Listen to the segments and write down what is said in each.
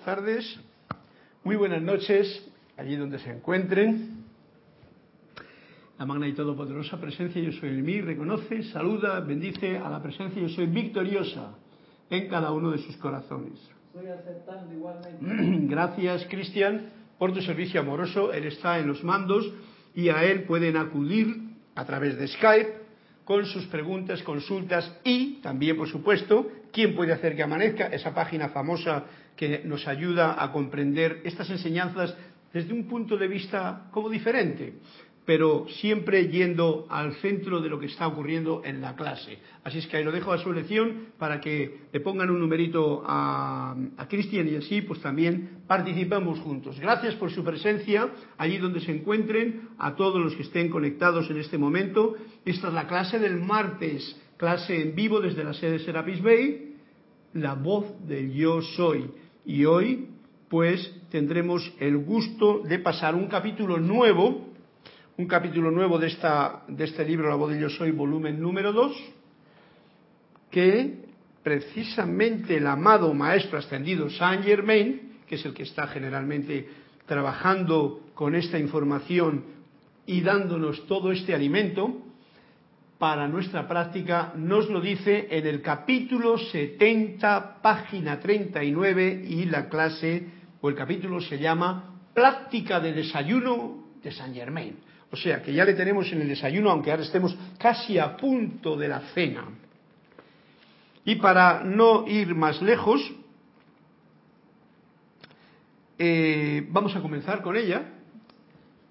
buenas tardes, muy buenas noches, allí donde se encuentren. La magna y todopoderosa presencia yo soy en mí, reconoce, saluda, bendice a la presencia yo soy victoriosa en cada uno de sus corazones. Aceptando igualmente. Gracias, Cristian, por tu servicio amoroso. Él está en los mandos y a él pueden acudir a través de Skype con sus preguntas, consultas y también, por supuesto, quién puede hacer que amanezca, esa página famosa que nos ayuda a comprender estas enseñanzas desde un punto de vista como diferente pero siempre yendo al centro de lo que está ocurriendo en la clase. Así es que ahí lo dejo a su elección para que le pongan un numerito a, a Cristian y así pues también participamos juntos. Gracias por su presencia allí donde se encuentren, a todos los que estén conectados en este momento. Esta es la clase del martes, clase en vivo desde la sede de Serapis Bay, la voz del yo soy. Y hoy pues tendremos el gusto de pasar un capítulo nuevo un capítulo nuevo de, esta, de este libro, La voz de yo soy, volumen número 2, que precisamente el amado Maestro Ascendido Saint Germain, que es el que está generalmente trabajando con esta información y dándonos todo este alimento para nuestra práctica, nos lo dice en el capítulo 70, página 39, y la clase o el capítulo se llama Práctica de desayuno de Saint Germain. O sea que ya le tenemos en el desayuno, aunque ahora estemos casi a punto de la cena. Y para no ir más lejos, eh, vamos a comenzar con ella,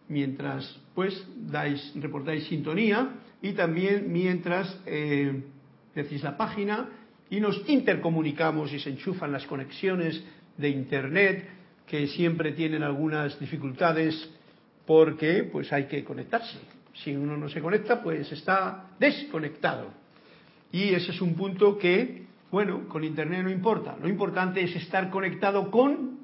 mientras pues dais, reportáis sintonía y también mientras eh, decís la página y nos intercomunicamos y se enchufan las conexiones de internet que siempre tienen algunas dificultades porque pues hay que conectarse. Si uno no se conecta, pues está desconectado. Y ese es un punto que, bueno, con Internet no importa. Lo importante es estar conectado con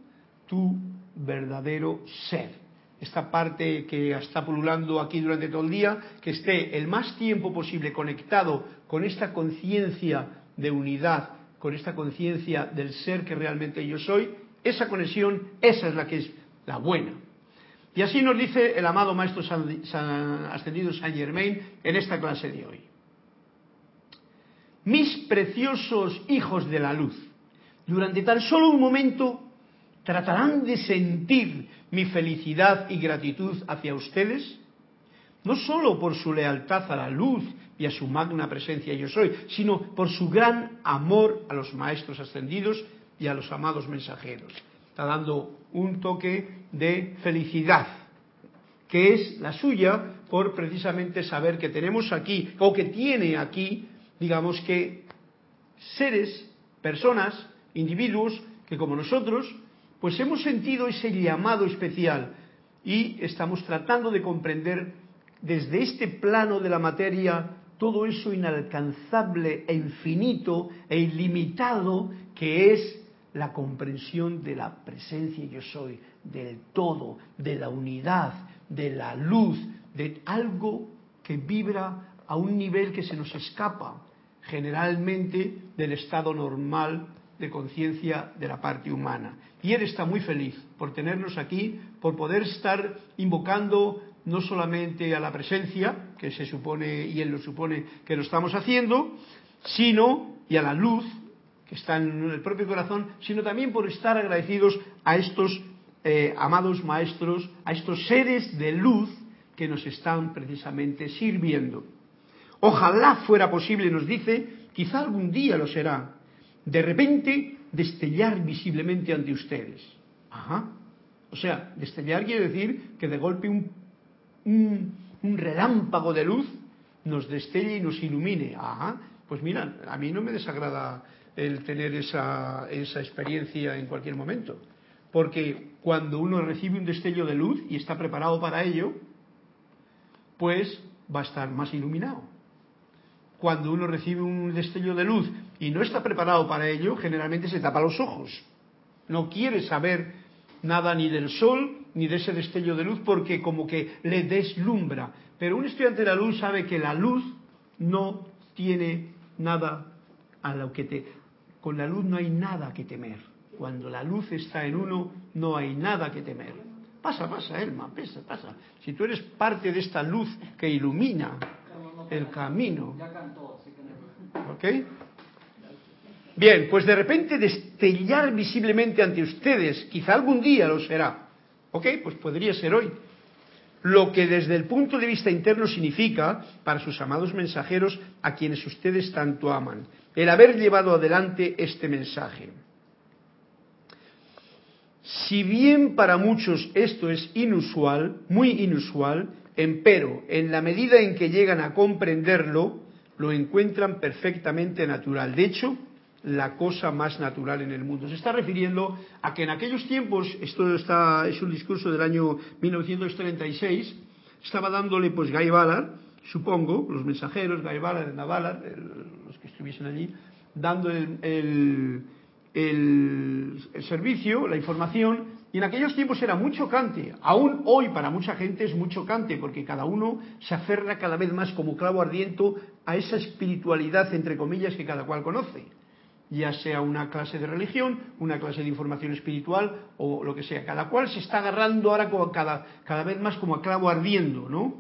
tu verdadero ser. Esta parte que está pululando aquí durante todo el día, que esté el más tiempo posible conectado con esta conciencia de unidad, con esta conciencia del ser que realmente yo soy, esa conexión, esa es la que es la buena. Y así nos dice el amado Maestro Ascendido Saint Germain en esta clase de hoy. Mis preciosos hijos de la luz, durante tan solo un momento tratarán de sentir mi felicidad y gratitud hacia ustedes, no solo por su lealtad a la luz y a su magna presencia yo soy, sino por su gran amor a los maestros ascendidos y a los amados mensajeros. Está dando un toque de felicidad, que es la suya por precisamente saber que tenemos aquí, o que tiene aquí, digamos que seres, personas, individuos, que como nosotros, pues hemos sentido ese llamado especial y estamos tratando de comprender desde este plano de la materia todo eso inalcanzable e infinito e ilimitado que es la comprensión de la presencia yo soy, del todo, de la unidad, de la luz, de algo que vibra a un nivel que se nos escapa generalmente del estado normal de conciencia de la parte humana. Y él está muy feliz por tenernos aquí, por poder estar invocando no solamente a la presencia, que se supone, y él lo supone que lo estamos haciendo, sino y a la luz, que están en el propio corazón, sino también por estar agradecidos a estos eh, amados maestros, a estos seres de luz que nos están precisamente sirviendo. Ojalá fuera posible, nos dice, quizá algún día lo será, de repente destellar visiblemente ante ustedes. Ajá. O sea, destellar quiere decir que de golpe un, un relámpago de luz nos destelle y nos ilumine. Ajá. Pues mira, a mí no me desagrada el tener esa, esa experiencia en cualquier momento. Porque cuando uno recibe un destello de luz y está preparado para ello, pues va a estar más iluminado. Cuando uno recibe un destello de luz y no está preparado para ello, generalmente se tapa los ojos. No quiere saber nada ni del sol ni de ese destello de luz porque como que le deslumbra. Pero un estudiante de la luz sabe que la luz no tiene nada a lo que te con la luz no hay nada que temer. Cuando la luz está en uno, no hay nada que temer. Pasa, pasa, Elma, pasa, pasa. Si tú eres parte de esta luz que ilumina el camino. ¿Ok? Bien, pues de repente destellar visiblemente ante ustedes, quizá algún día lo será. ¿Ok? Pues podría ser hoy. Lo que desde el punto de vista interno significa para sus amados mensajeros a quienes ustedes tanto aman, el haber llevado adelante este mensaje. Si bien para muchos esto es inusual, muy inusual, empero, en la medida en que llegan a comprenderlo, lo encuentran perfectamente natural. De hecho, la cosa más natural en el mundo. Se está refiriendo a que en aquellos tiempos, esto está, es un discurso del año 1936, estaba dándole pues Guy Ballard, supongo, los mensajeros, Guy Ballard, Edna los que estuviesen allí, dando el- el- el servicio, la información, y en aquellos tiempos era muy chocante. Aún hoy para mucha gente es muy chocante, porque cada uno se aferra cada vez más como clavo ardiento a esa espiritualidad, entre comillas, que cada cual conoce ya sea una clase de religión, una clase de información espiritual o lo que sea. Cada cual se está agarrando ahora como cada, cada vez más como a clavo ardiendo, ¿no?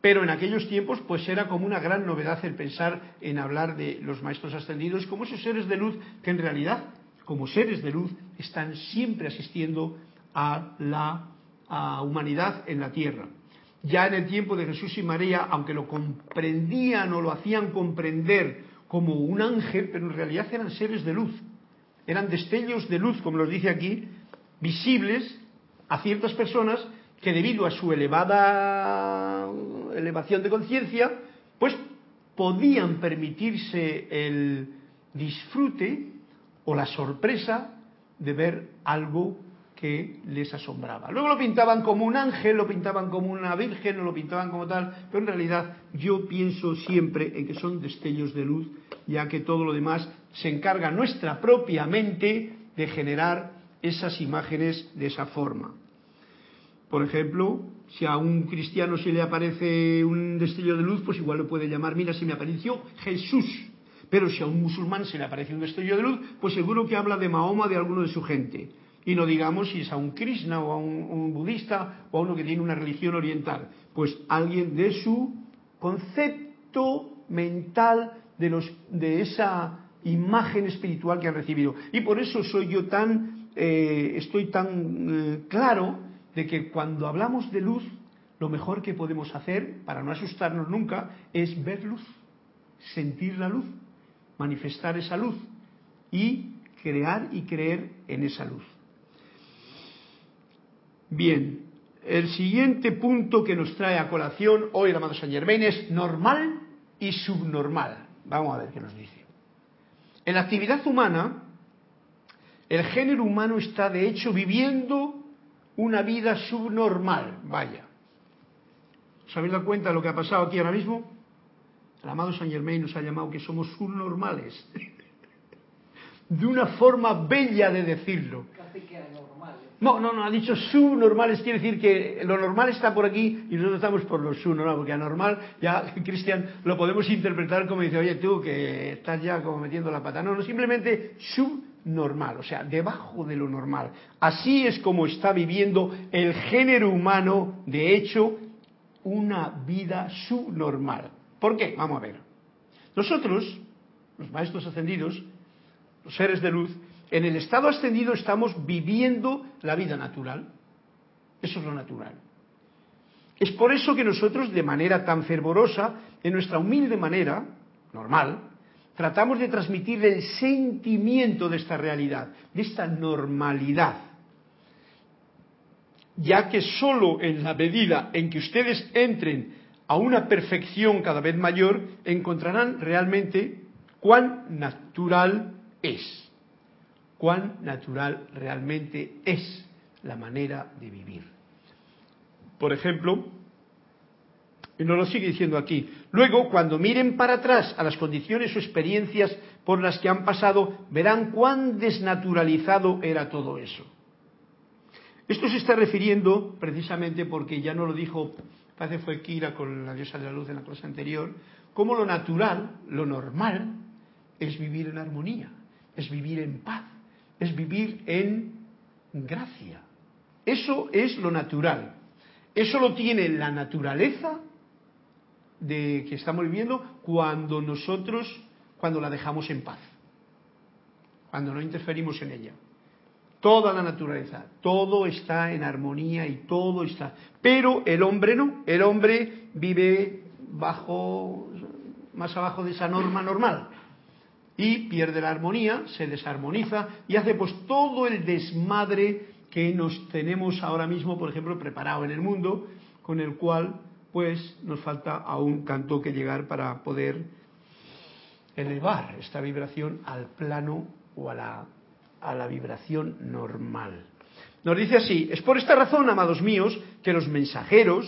Pero en aquellos tiempos pues era como una gran novedad el pensar en hablar de los maestros ascendidos como esos seres de luz que en realidad, como seres de luz, están siempre asistiendo a la a humanidad en la tierra. Ya en el tiempo de Jesús y María, aunque lo comprendían o lo hacían comprender como un ángel, pero en realidad eran seres de luz. Eran destellos de luz, como nos dice aquí, visibles a ciertas personas que debido a su elevada elevación de conciencia, pues podían permitirse el disfrute o la sorpresa de ver algo que les asombraba. Luego lo pintaban como un ángel, lo pintaban como una virgen, lo pintaban como tal, pero en realidad yo pienso siempre en que son destellos de luz, ya que todo lo demás se encarga nuestra propia mente de generar esas imágenes de esa forma. Por ejemplo, si a un cristiano se le aparece un destello de luz, pues igual lo puede llamar, mira, se me apareció Jesús. Pero si a un musulmán se le aparece un destello de luz, pues seguro que habla de Mahoma, de alguno de su gente. Y no digamos si es a un Krishna o a un, budista o a uno que tiene una religión oriental. Pues alguien de su concepto mental de esa imagen espiritual que han recibido. Y por eso soy yo tan, eh, estoy tan eh, claro de que cuando hablamos de luz, lo mejor que podemos hacer, para no asustarnos nunca, es ver luz, sentir la luz, manifestar esa luz y crear y creer en esa luz. Bien, el siguiente punto que nos trae a colación hoy el amado Saint Germain es normal y subnormal. Vamos a ver qué nos dice. En la actividad humana, el género humano está de hecho viviendo una vida subnormal. Vaya. ¿Os habéis dado cuenta de lo que ha pasado aquí ahora mismo? El amado Saint Germain nos ha llamado que somos subnormales. De una forma bella de decirlo. No, no, no, ha dicho subnormales, quiere decir que lo normal está por aquí y nosotros estamos por lo subnormal, porque anormal ya, Cristian, lo podemos interpretar como dice, oye, tú que estás ya como metiendo la pata. No, no, simplemente subnormal, o sea, debajo de lo normal. Así es como está viviendo el género humano, de hecho, una vida subnormal. ¿Por qué? Vamos a ver. Nosotros, los maestros ascendidos, los seres de luz, en el estado ascendido estamos viviendo la vida natural. Eso es lo natural. Es por eso que nosotros, de manera tan fervorosa, en nuestra humilde manera, normal, tratamos de transmitir el sentimiento de esta realidad, de esta normalidad. Ya que sólo en la medida en que ustedes entren a una perfección cada vez mayor, encontrarán realmente cuán natural es cuán natural realmente es la manera de vivir. Por ejemplo, y nos lo sigue diciendo aquí, luego cuando miren para atrás a las condiciones o experiencias por las que han pasado, verán cuán desnaturalizado era todo eso. Esto se está refiriendo precisamente porque ya no lo dijo, parece fue Kira con la diosa de la luz en la clase anterior, como lo natural, lo normal, es vivir en armonía, es vivir en paz, es vivir en gracia. Eso es lo natural. Eso lo tiene la naturaleza de que estamos viviendo cuando nosotros, cuando la dejamos en paz, cuando no interferimos en ella. Toda la naturaleza, todo está en armonía y todo está. Pero el hombre no, el hombre vive bajo, más abajo de esa norma normal y pierde la armonía, se desarmoniza y hace pues todo el desmadre que nos tenemos ahora mismo, por ejemplo, preparado en el mundo, con el cual pues nos falta aún tanto que llegar para poder elevar esta vibración al plano o a la, a la vibración normal. Nos dice así, es por esta razón, amados míos, que los mensajeros,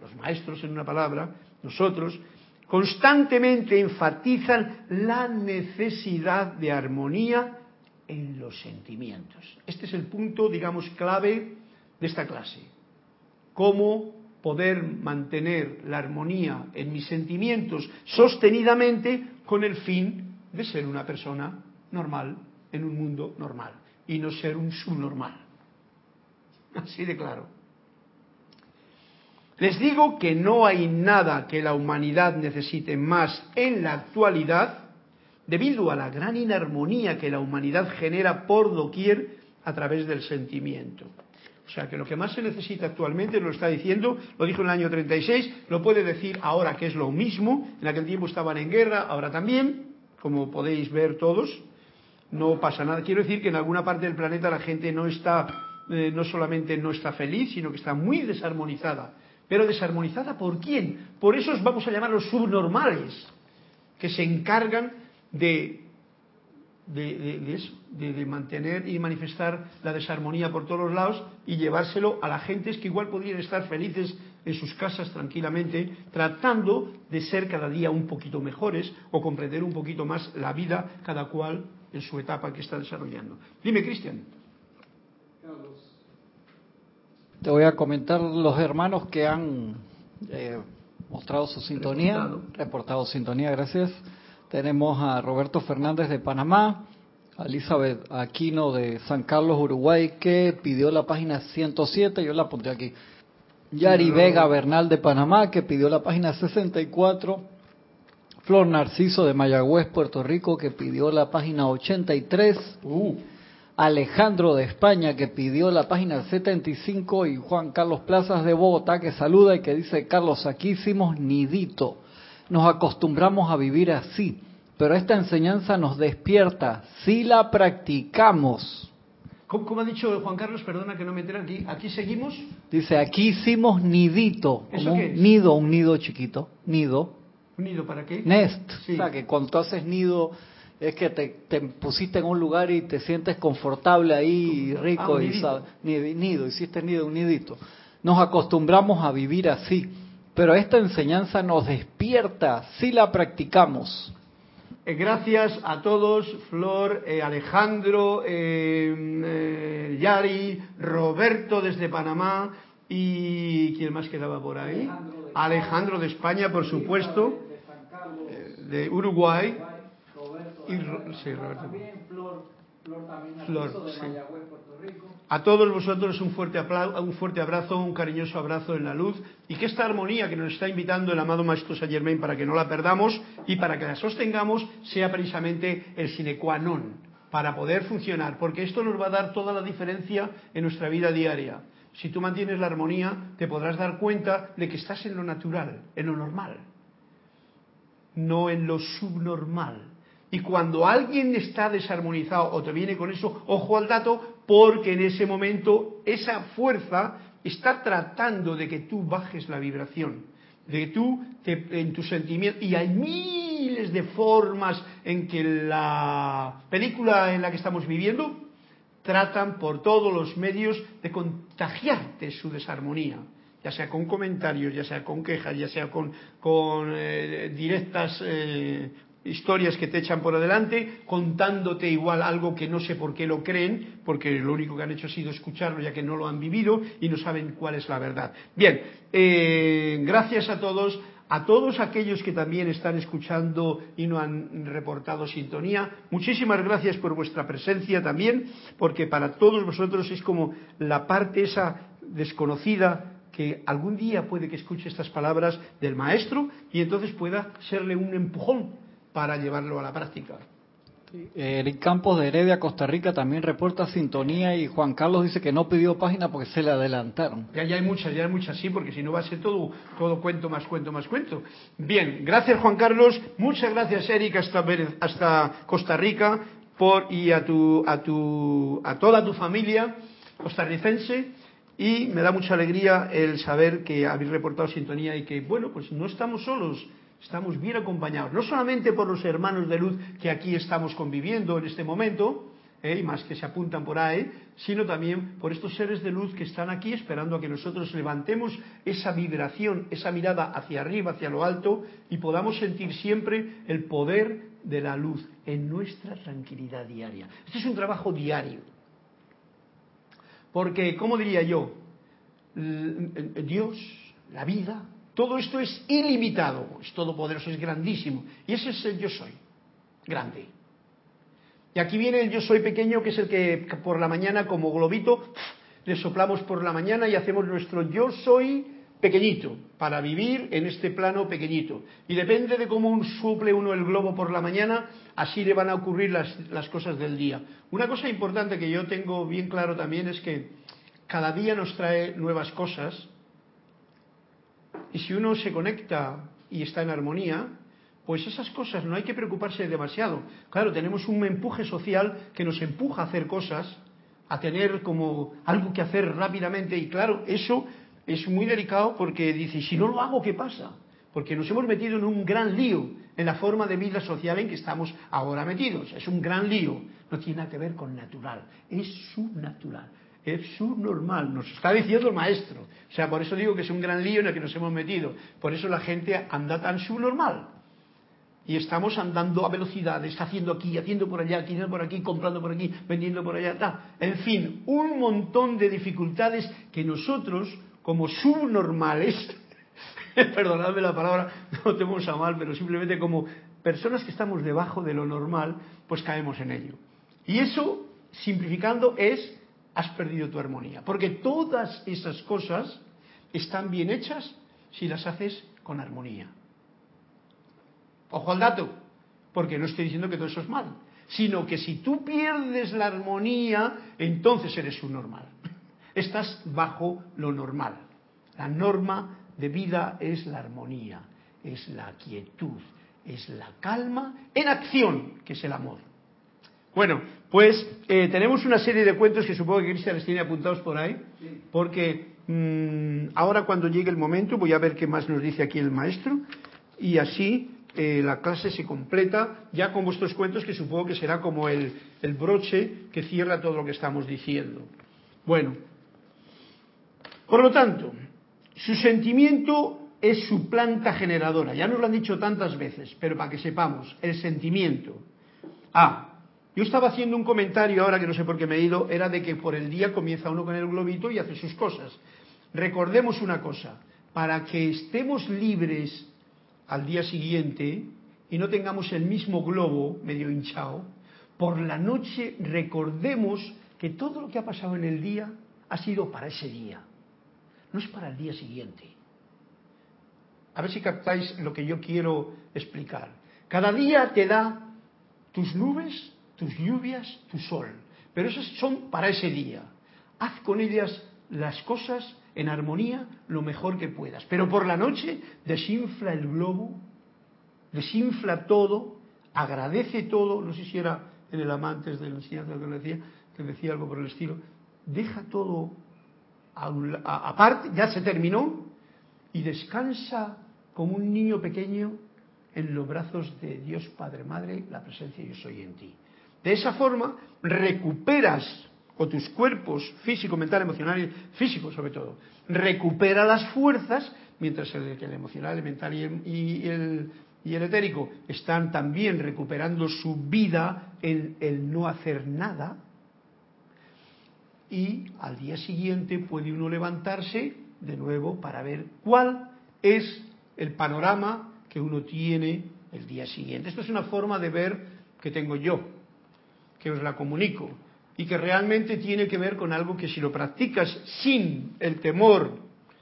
los maestros en una palabra, nosotros, constantemente enfatizan la necesidad de armonía en los sentimientos. Este es el punto, digamos, clave de esta clase. Cómo poder mantener la armonía en mis sentimientos sostenidamente con el fin de ser una persona normal en un mundo normal y no ser un subnormal. Así de claro. Les digo que no hay nada que la humanidad necesite más en la actualidad debido a la gran inarmonía que la humanidad genera por doquier a través del sentimiento. O sea que lo que más se necesita actualmente, lo está diciendo, lo dijo en el año 36, lo puede decir ahora que es lo mismo, en aquel tiempo estaban en guerra, ahora también, como podéis ver todos, no pasa nada. Quiero decir que en alguna parte del planeta la gente no está, eh, no solamente no está feliz, sino que está muy desarmonizada pero desarmonizada por quién? Por esos vamos a llamar los subnormales, que se encargan de, de, mantener y manifestar la desarmonía por todos los lados y llevárselo a la gente que igual podrían estar felices en sus casas tranquilamente, tratando de ser cada día un poquito mejores o comprender un poquito más la vida cada cual en su etapa que está desarrollando. Dime, Cristian. Te voy a comentar los hermanos que han eh, mostrado su sintonía, reportado. sintonía, gracias. Tenemos a Roberto Fernández de Panamá, a Elizabeth Aquino de San Carlos, Uruguay, que pidió la página 107, yo la apunté aquí. Yari Vega Bernal de Panamá, que pidió la página 64. Flor Narciso de Mayagüez, Puerto Rico, que pidió la página 83. Uh. Alejandro de España que pidió la página 75 y Juan Carlos Plazas de Bogotá que saluda y que dice, Carlos, aquí hicimos nidito, nos acostumbramos a vivir así, pero esta enseñanza nos despierta si la practicamos. ¿Cómo, ha dicho Juan Carlos? Perdona que no me entere aquí. ¿Aquí seguimos? Dice, aquí hicimos nidito, como un nido, un nido chiquito, nido. ¿Un nido para qué? Nest. O sea, que cuando haces nido es que te, pusiste en un lugar y te sientes confortable ahí, rico, ah, y nido, hiciste nido, un nidito. Nos acostumbramos a vivir así, pero esta enseñanza nos despierta si la practicamos. Eh, gracias a todos, Flor, eh, Alejandro, eh, Yari, Roberto desde Panamá y ¿quién más quedaba por ahí? Alejandro de España, por supuesto, de Uruguay y A todos vosotros un fuerte, un fuerte abrazo, un cariñoso abrazo en la luz y que esta armonía que nos está invitando el amado Maestro Saint Germain para que no la perdamos y para que la sostengamos sea precisamente el sine qua non para poder funcionar, porque esto nos va a dar toda la diferencia en nuestra vida diaria. Si tú mantienes la armonía, te podrás dar cuenta de que estás en lo natural, en lo normal, no en lo subnormal. Y cuando alguien está desarmonizado o te viene con eso, ojo al dato, porque en ese momento esa fuerza está tratando de que tú bajes la vibración, de que tú en tu sentimiento, y hay miles de formas en que la película en la que estamos viviendo tratan por todos los medios de contagiarte su desarmonía ya sea con comentarios, ya sea con quejas, ya sea con, eh, directas eh, historias que te echan por adelante, contándote igual algo que no sé por qué lo creen, porque lo único que han hecho ha sido escucharlo ya que no lo han vivido y no saben cuál es la verdad. Bien, eh, gracias a todos, A todos aquellos que también están escuchando y no han reportado sintonía, muchísimas gracias por vuestra presencia también, porque para todos vosotros es como la parte esa desconocida que algún día puede que escuche estas palabras del maestro y entonces pueda serle un empujón para llevarlo a la práctica. Eric Campos de Heredia, Costa Rica, también reporta sintonía y Juan Carlos dice que no pidió página porque se le adelantaron. Ya, ya hay muchas, ya hay muchas, sí, porque si no va a ser todo, todo cuento más cuento más cuento. Bien, gracias Juan Carlos, muchas gracias Eric hasta, hasta Costa Rica por, y a, tu, a, tu, a toda tu familia costarricense y me da mucha alegría el saber que habéis reportado sintonía y que, bueno, pues no estamos solos, estamos bien acompañados, no solamente por los hermanos de luz que aquí estamos conviviendo en este momento, ¿eh? y más que se apuntan por ahí, sino también por estos seres de luz que están aquí esperando a que nosotros levantemos esa vibración, esa mirada hacia arriba, hacia lo alto, y podamos sentir siempre el poder de la luz en nuestra tranquilidad diaria. Este es un trabajo diario porque, ¿cómo diría yo? Dios, la vida, todo esto es ilimitado, es todopoderoso, es grandísimo. Y ese es el yo soy, grande. Y aquí viene el yo soy pequeño, que es el que por la mañana, como globito, le soplamos por la mañana y hacemos nuestro yo soy pequeñito, para vivir en este plano pequeñito. Y depende de cómo suple uno el globo por la mañana, así le van a ocurrir las, cosas del día. Una cosa importante que yo tengo bien claro también es que cada día nos trae nuevas cosas y si uno se conecta y está en armonía, pues esas cosas no hay que preocuparse demasiado. Claro, tenemos un empuje social que nos empuja a hacer cosas, a tener como algo que hacer rápidamente y claro, eso es muy delicado porque dice, si no lo hago, ¿qué pasa? Porque nos hemos metido en un gran lío en la forma de vida social en que estamos ahora metidos. Es un gran lío. No tiene nada que ver con natural, es subnatural, es subnormal. Nos está diciendo el maestro. O sea, por eso digo que es un gran lío en el que nos hemos metido. Por eso la gente anda tan subnormal. Y estamos andando a velocidades, haciendo aquí, haciendo por allá, haciendo por aquí, comprando por aquí, vendiendo por allá. En fin, un montón de dificultades que nosotros como subnormales, perdonadme la palabra, no tenemos a mal, pero simplemente como personas que estamos debajo de lo normal, pues caemos en ello. Y eso, simplificando, es, has perdido tu armonía. Porque todas esas cosas están bien hechas si las haces con armonía. Ojo al dato, porque no estoy diciendo que todo eso es mal, sino que si tú pierdes la armonía, entonces eres subnormal estás bajo lo normal. La norma de vida es la armonía, es la quietud, es la calma en acción, que es el amor. Bueno, pues eh, tenemos una serie de cuentos que supongo que Cristian les tiene apuntados por ahí, porque mm, ahora cuando llegue el momento voy a ver qué más nos dice aquí el maestro y así eh, la clase se completa ya con vuestros cuentos que supongo que será como el, el broche que cierra todo lo que estamos diciendo. Bueno, por lo tanto, su sentimiento es su planta generadora. Ya nos lo han dicho tantas veces, pero para que sepamos, el sentimiento. Ah, yo estaba haciendo un comentario ahora que no sé por qué me he ido, era de que por el día comienza uno con el globito y hace sus cosas. Recordemos una cosa, para que estemos libres al día siguiente y no tengamos el mismo globo medio hinchado, por la noche recordemos que todo lo que ha pasado en el día ha sido para ese día no es para el día siguiente. A ver si captáis lo que yo quiero explicar. Cada día te da tus nubes, tus lluvias, tu sol, pero esas son para ese día. Haz con ellas las cosas en armonía lo mejor que puedas. Pero por la noche desinfla el globo, desinfla todo, agradece todo, no sé si era en el amantes de la enseñanza que decía, que decía algo por el estilo, deja todo aparte, ya se terminó, y descansa como un niño pequeño en los brazos de Dios Padre Madre, la presencia yo soy en ti. De esa forma recuperas, o tus cuerpos físico, mental, emocional, físico sobre todo, recupera las fuerzas, mientras el, el emocional, el mental y el, y el etérico están también recuperando su vida en el no hacer nada, y al día siguiente puede uno levantarse de nuevo para ver cuál es el panorama que uno tiene el día siguiente. Esto es una forma de ver que tengo yo, que os la comunico y que realmente tiene que ver con algo que si lo practicas sin el temor,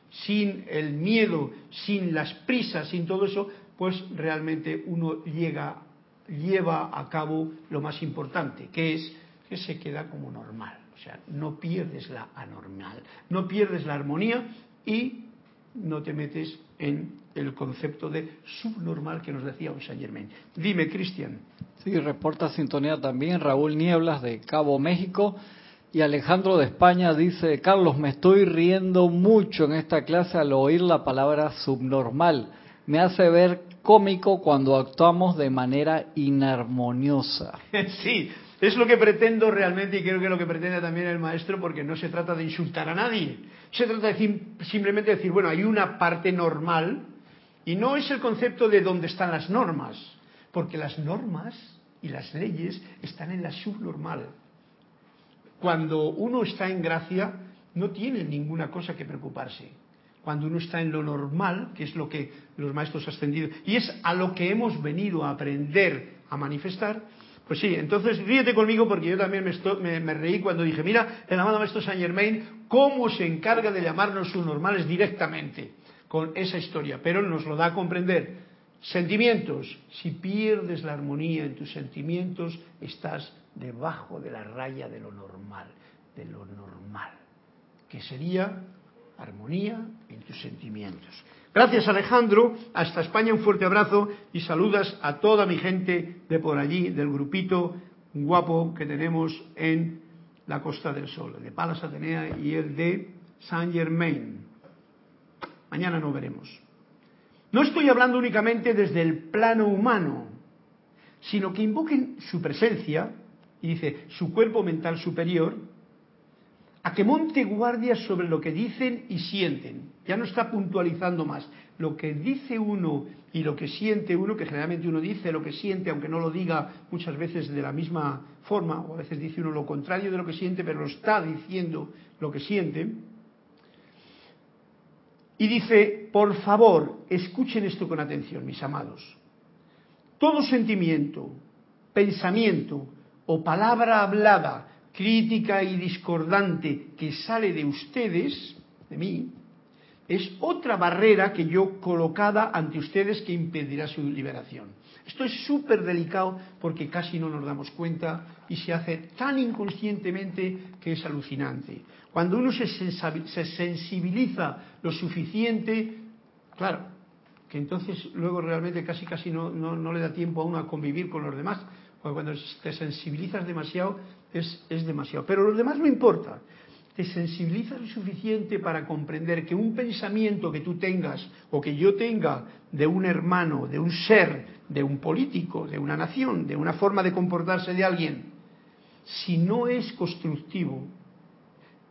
sin el miedo, sin las prisas, sin todo eso, pues realmente uno llega, lleva a cabo lo más importante, que es que se queda como normal. O sea, no pierdes la anormal, no pierdes la armonía y no te metes en el concepto de subnormal que nos decía Saint Germain. Dime, Cristian. Sí, reporta sintonía también Raúl Nieblas de Cabo México. Y Alejandro de España dice, Carlos, me estoy riendo mucho en esta clase al oír la palabra subnormal. Me hace ver cómico cuando actuamos de manera inarmoniosa. Sí, es lo que pretendo realmente y creo que es lo que pretende también el maestro porque no se trata de insultar a nadie. Se trata de simplemente decir, bueno, hay una parte normal y no es el concepto de dónde están las normas, porque las normas y las leyes están en la subnormal cuando uno está en gracia, no tiene ninguna cosa que preocuparse. Cuando uno está en lo normal, que es lo que los maestros ascendidos, y es a lo que hemos venido a aprender a manifestar, pues sí, entonces ríete conmigo porque yo también me, me, reí cuando dije, mira, el amado maestro Saint Germain, cómo se encarga de llamarnos subnormales directamente con esa historia, pero nos lo da a comprender. Sentimientos, si pierdes la armonía en tus sentimientos, estás debajo de la raya de lo normal, de lo normal, que sería armonía en tus sentimientos. Gracias Alejandro, hasta España un fuerte abrazo y saludas a toda mi gente de por allí, del grupito guapo que tenemos en la Costa del Sol, el de Palas Atenea y el de Saint Germain. Mañana nos veremos. No estoy hablando únicamente desde el plano humano, sino que invoquen su presencia y dice su cuerpo mental superior, a que monte guardia sobre lo que dicen y sienten. Ya no está puntualizando más. Lo que dice uno y lo que siente uno, que generalmente uno dice lo que siente, aunque no lo diga muchas veces de la misma forma, o a veces dice uno lo contrario de lo que siente, pero lo está diciendo lo que siente. Y dice, por favor, escuchen esto con atención, mis amados. Todo sentimiento, pensamiento, o palabra hablada, crítica y discordante que sale de ustedes, de mí, es otra barrera que yo colocada ante ustedes que impedirá su liberación. Esto es súper delicado porque casi no nos damos cuenta y se hace tan inconscientemente que es alucinante. Cuando uno se, sensibiliza lo suficiente, claro, que entonces luego realmente casi casi no, no le da tiempo a uno a convivir con los demás, porque cuando te sensibilizas demasiado es, es demasiado. Pero lo demás no importa. Te sensibilizas lo suficiente para comprender que un pensamiento que tú tengas o que yo tenga de un hermano, de un ser, de un político, de una nación, de una forma de comportarse de alguien, si no es constructivo,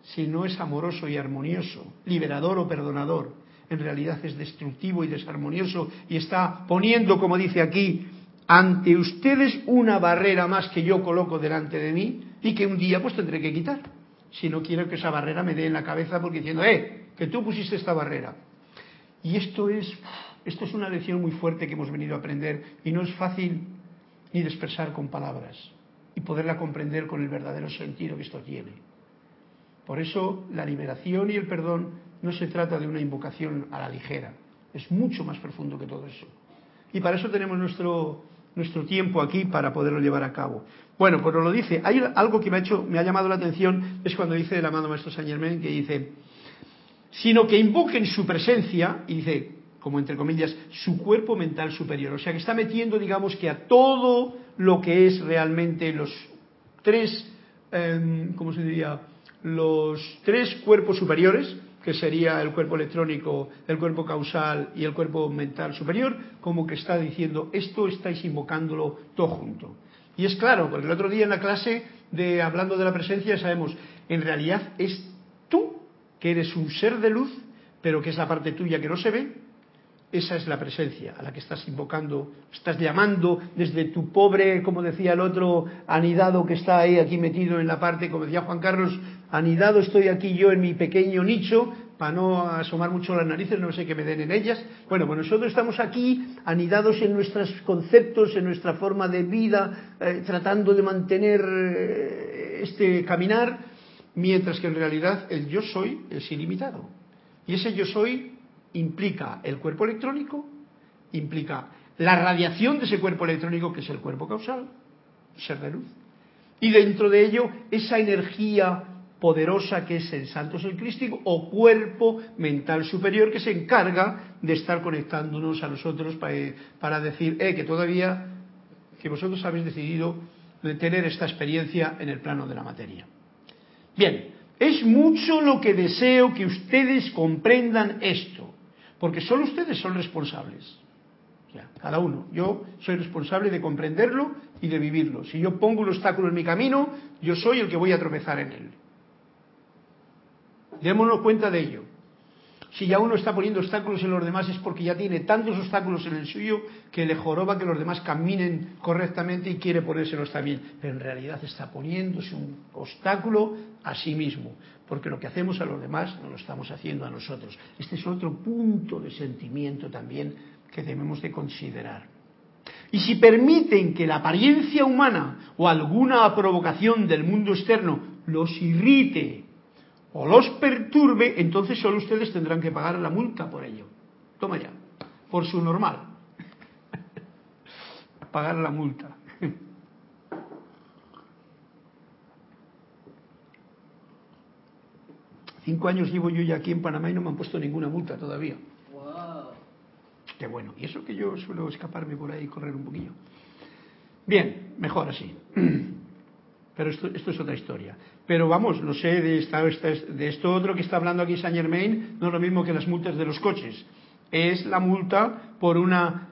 si no es amoroso y armonioso, liberador o perdonador, en realidad es destructivo y desarmonioso y está poniendo, como dice aquí, ante ustedes una barrera más que yo coloco delante de mí y que un día pues tendré que quitar. Si no quiero que esa barrera me dé en la cabeza porque diciendo, eh, que tú pusiste esta barrera. Y esto es, esto es una lección muy fuerte que hemos venido a aprender y no es fácil ni de expresar con palabras y poderla comprender con el verdadero sentido que esto tiene. Por eso la liberación y el perdón no se trata de una invocación a la ligera, es mucho más profundo que todo eso. Y para eso tenemos nuestro, nuestro tiempo aquí para poderlo llevar a cabo. Bueno, pues lo dice. Hay algo que me ha, hecho, me ha llamado la atención, es cuando dice el amado Maestro Saint Germain, que dice, sino que invoquen su presencia, y dice, como entre comillas, su cuerpo mental superior. O sea, que está metiendo, digamos, que a todo lo que es realmente los tres, em, ¿cómo se diría? Los tres cuerpos superiores, que sería el cuerpo electrónico, el cuerpo causal y el cuerpo mental superior, como que está diciendo, esto estáis invocándolo todo junto. Y es claro, porque el otro día en la clase de hablando de la presencia sabemos, en realidad es tú que eres un ser de luz, pero que es la parte tuya que no se ve, esa es la presencia a la que estás invocando, estás llamando desde tu pobre, como decía el otro, anidado que está ahí aquí metido en la parte, como decía Juan Carlos, anidado estoy aquí yo en mi pequeño nicho, para no asomar mucho las narices, no sé que me den en ellas. Bueno, pues nosotros estamos aquí anidados en nuestros conceptos, en nuestra forma de vida, eh, tratando de mantener eh, este caminar, mientras que en realidad el yo soy es ilimitado. Y ese yo soy implica el cuerpo electrónico, implica la radiación de ese cuerpo electrónico que es el cuerpo causal, ser de luz. Y dentro de ello, esa energía poderosa que es el Santos el Crístico o cuerpo mental superior que se encarga de estar conectándonos a nosotros para, decir eh, que todavía, que vosotros habéis decidido tener esta experiencia en el plano de la materia. Bien, es mucho lo que deseo que ustedes comprendan esto, porque solo ustedes son responsables. cada uno. Yo soy responsable de comprenderlo y de vivirlo. Si yo pongo un obstáculo en mi camino, yo soy el que voy a tropezar en él. Démonos cuenta de ello. Si ya uno está poniendo obstáculos en los demás es porque ya tiene tantos obstáculos en el suyo que le joroba que los demás caminen correctamente y quiere ponérselos también. Pero en realidad está poniéndose un obstáculo a sí mismo, porque lo que hacemos a los demás no lo estamos haciendo a nosotros. Este es otro punto de sentimiento también que debemos de considerar. Y si permiten que la apariencia humana o alguna provocación del mundo externo los irrite o los perturbe, entonces solo ustedes tendrán que pagar la multa por ello. Toma ya, por su normal. pagar la multa. Cinco años llevo yo ya aquí en Panamá y no me han puesto ninguna multa todavía. Wow. Qué bueno. Y eso que yo suelo escaparme por ahí y correr un poquillo. Bien, mejor así. Pero esto, esto es otra historia. Pero vamos, no sé, de, esta, de esto otro que está hablando aquí Saint Germain, no es lo mismo que las multas de los coches. Es la multa por una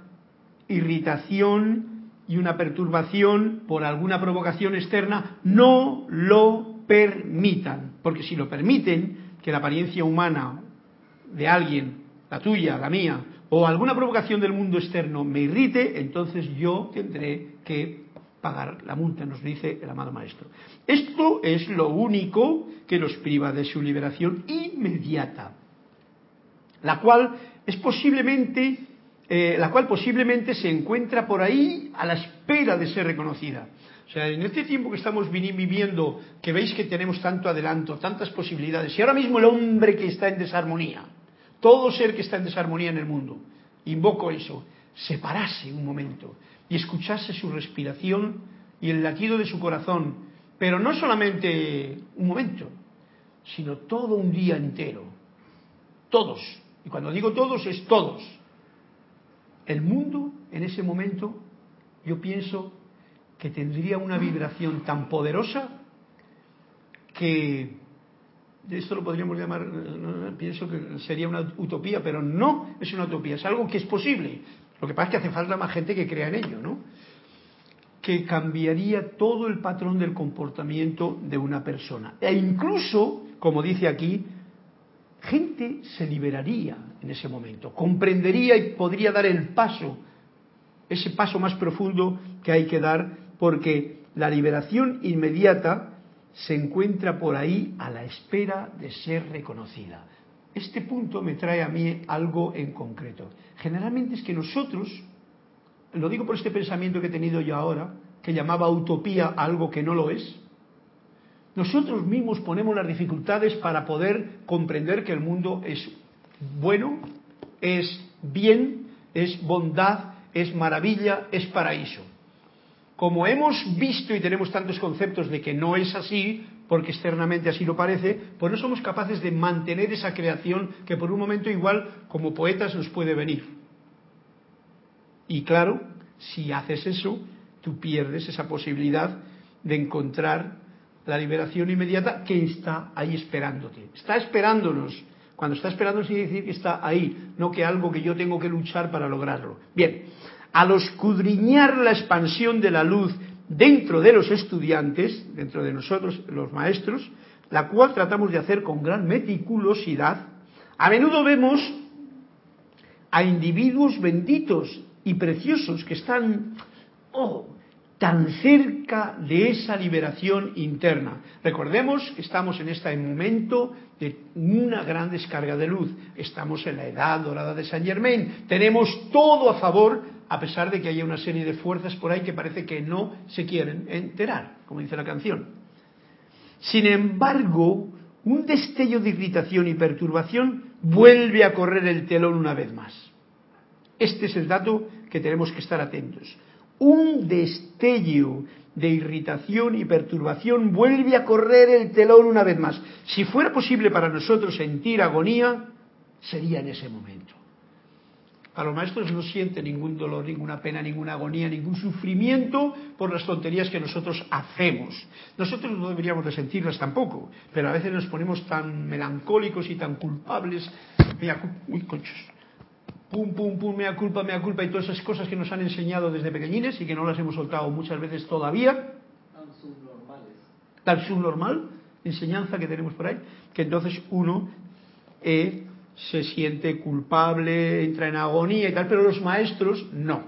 irritación y una perturbación por alguna provocación externa. No lo permitan, porque si lo permiten, que la apariencia humana de alguien, la tuya, la mía, o alguna provocación del mundo externo me irrite, entonces yo tendré que pagar la multa, nos dice el amado maestro. Esto es lo único que los priva de su liberación inmediata, la cual es posiblemente, eh, la cual posiblemente se encuentra por ahí a la espera de ser reconocida. O sea, en este tiempo que estamos viviendo, que veis que tenemos tanto adelanto, tantas posibilidades, y ahora mismo el hombre que está en desarmonía, todo ser que está en desarmonía en el mundo, invoco eso, separase un momento y escuchase su respiración y el latido de su corazón, pero no solamente un momento, sino todo un día entero. Todos. Y cuando digo todos es todos. El mundo en ese momento yo pienso que tendría una vibración tan poderosa que esto lo podríamos llamar, pienso que sería una utopía, pero no es una utopía, es algo que es posible. Lo que pasa es que hace falta más gente que crea en ello, ¿no? Que cambiaría todo el patrón del comportamiento de una persona. E incluso, como dice aquí, gente se liberaría en ese momento, comprendería y podría dar el paso, ese paso más profundo que hay que dar, porque la liberación inmediata se encuentra por ahí a la espera de ser reconocida. Este punto me trae a mí algo en concreto. Generalmente es que nosotros, lo digo por este pensamiento que he tenido yo ahora, que llamaba utopía algo que no lo es, nosotros mismos ponemos las dificultades para poder comprender que el mundo es bueno, es bien, es bondad, es maravilla, es paraíso. Como hemos visto y tenemos tantos conceptos de que no es así, porque externamente así lo parece, pues no somos capaces de mantener esa creación que por un momento igual como poetas nos puede venir. Y claro, si haces eso, tú pierdes esa posibilidad de encontrar la liberación inmediata que está ahí esperándote. Está esperándonos. Cuando está esperando quiere decir que está ahí, no que algo que yo tengo que luchar para lograrlo. Bien, al escudriñar la expansión de la luz dentro de los estudiantes, dentro de nosotros los maestros, la cual tratamos de hacer con gran meticulosidad, a menudo vemos a individuos benditos y preciosos que están, oh, tan cerca de esa liberación interna. Recordemos que estamos en este momento de una gran descarga de luz. Estamos en la edad dorada de Saint Germain. Tenemos todo a favor, a pesar de que haya una serie de fuerzas por ahí que parece que no se quieren enterar, como dice la canción. Sin embargo, un destello de irritación y perturbación vuelve a correr el telón una vez más. Este es el dato que tenemos que estar atentos un destello de irritación y perturbación vuelve a correr el telón una vez más. Si fuera posible para nosotros sentir agonía, sería en ese momento. A los maestros no sienten ningún dolor, ninguna pena, ninguna agonía, ningún sufrimiento por las tonterías que nosotros hacemos. Nosotros no deberíamos de sentirlas tampoco, pero a veces nos ponemos tan melancólicos y tan culpables. Uy, conchos pum, pum, pum, mea culpa, mea culpa y todas esas cosas que nos han enseñado desde pequeñines y que no las hemos soltado muchas veces todavía. Tan subnormales. Tan subnormal, enseñanza que tenemos por ahí, que entonces uno eh, se siente culpable, entra en agonía y tal, pero los maestros no.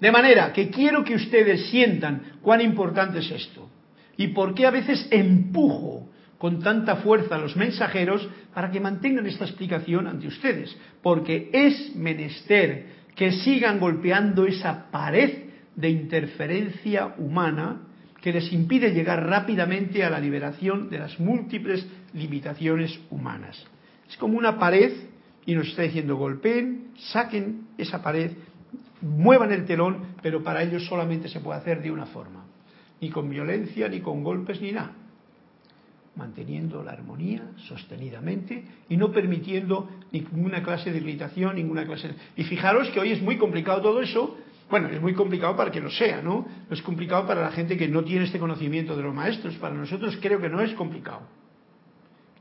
De manera que quiero que ustedes sientan cuán importante es esto y por qué a veces empujo con tanta fuerza a los mensajeros para que mantengan esta explicación ante ustedes, porque es menester que sigan golpeando esa pared de interferencia humana que les impide llegar rápidamente a la liberación de las múltiples limitaciones humanas. Es como una pared y nos está diciendo golpeen, saquen esa pared, muevan el telón, pero para ello solamente se puede hacer de una forma, ni con violencia, ni con golpes, ni nada. Manteniendo la armonía sostenidamente y no permitiendo ninguna clase de irritación, ninguna clase de... Y fijaros que hoy es muy complicado todo eso, bueno, es muy complicado para que lo sea, ¿no? Es complicado para la gente que no tiene este conocimiento de los maestros, para nosotros creo que no es complicado.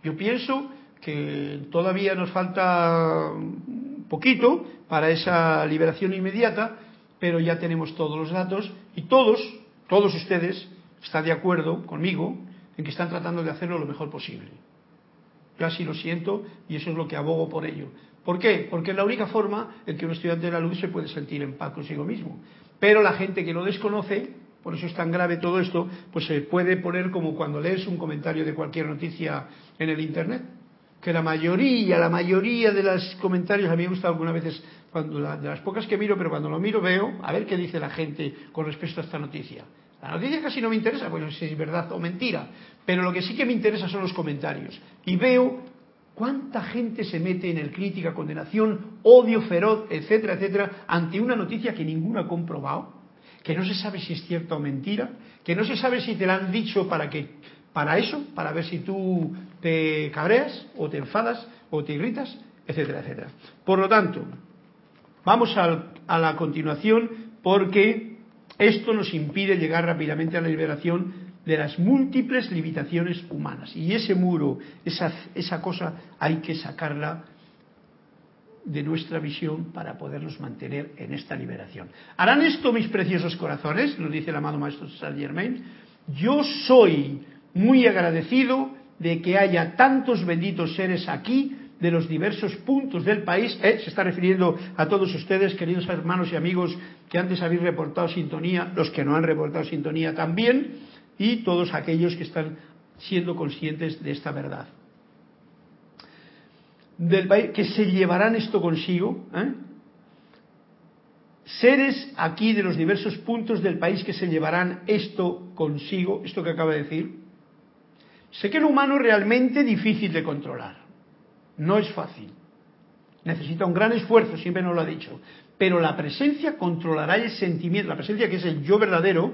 Yo pienso que todavía nos falta poquito para esa liberación inmediata, pero ya tenemos todos los datos y todos, todos ustedes están de acuerdo conmigo en que están tratando de hacerlo lo mejor posible. Yo así lo siento y eso es lo que abogo por ello. ¿Por qué? Porque es la única forma en que un estudiante de la luz se puede sentir en paz consigo mismo. Pero la gente que lo desconoce, por eso es tan grave todo esto, pues se puede poner como cuando lees un comentario de cualquier noticia en el Internet. Que la mayoría, la mayoría de los comentarios, a mí me gusta algunas veces, cuando de las pocas que miro, pero cuando lo miro veo, a ver qué dice la gente con respecto a esta noticia. La noticia casi no me interesa, bueno, si es verdad o mentira, pero lo que sí que me interesa son los comentarios. Y veo cuánta gente se mete en el crítica, condenación, odio feroz, etcétera, etcétera, ante una noticia que ninguno ha comprobado, que no se sabe si es cierta o mentira, que no se sabe si te la han dicho para que para eso, para ver si tú te cabreas o te enfadas o te irritas, etcétera, etcétera. Por lo tanto, vamos a la continuación porque esto nos impide llegar rápidamente a la liberación de las múltiples limitaciones humanas. Y ese muro, esa, esa cosa, hay que sacarla de nuestra visión para podernos mantener en esta liberación. ¿Harán esto mis preciosos corazones? Nos dice el amado Maestro Saint Germain. Yo soy muy agradecido de que haya tantos benditos seres aquí de los diversos puntos del país, eh, se está refiriendo a todos ustedes, queridos hermanos y amigos que antes habéis reportado sintonía, los que no han reportado sintonía también, y todos aquellos que están siendo conscientes de esta verdad. Del país, que se llevarán esto consigo, ¿eh? seres aquí de los diversos puntos del país que se llevarán esto consigo, esto que acaba de decir. Sé que el humano es realmente difícil de controlar. No es fácil. Necesita un gran esfuerzo, siempre nos lo ha dicho. Pero la presencia controlará el sentimiento, la presencia que es el yo verdadero,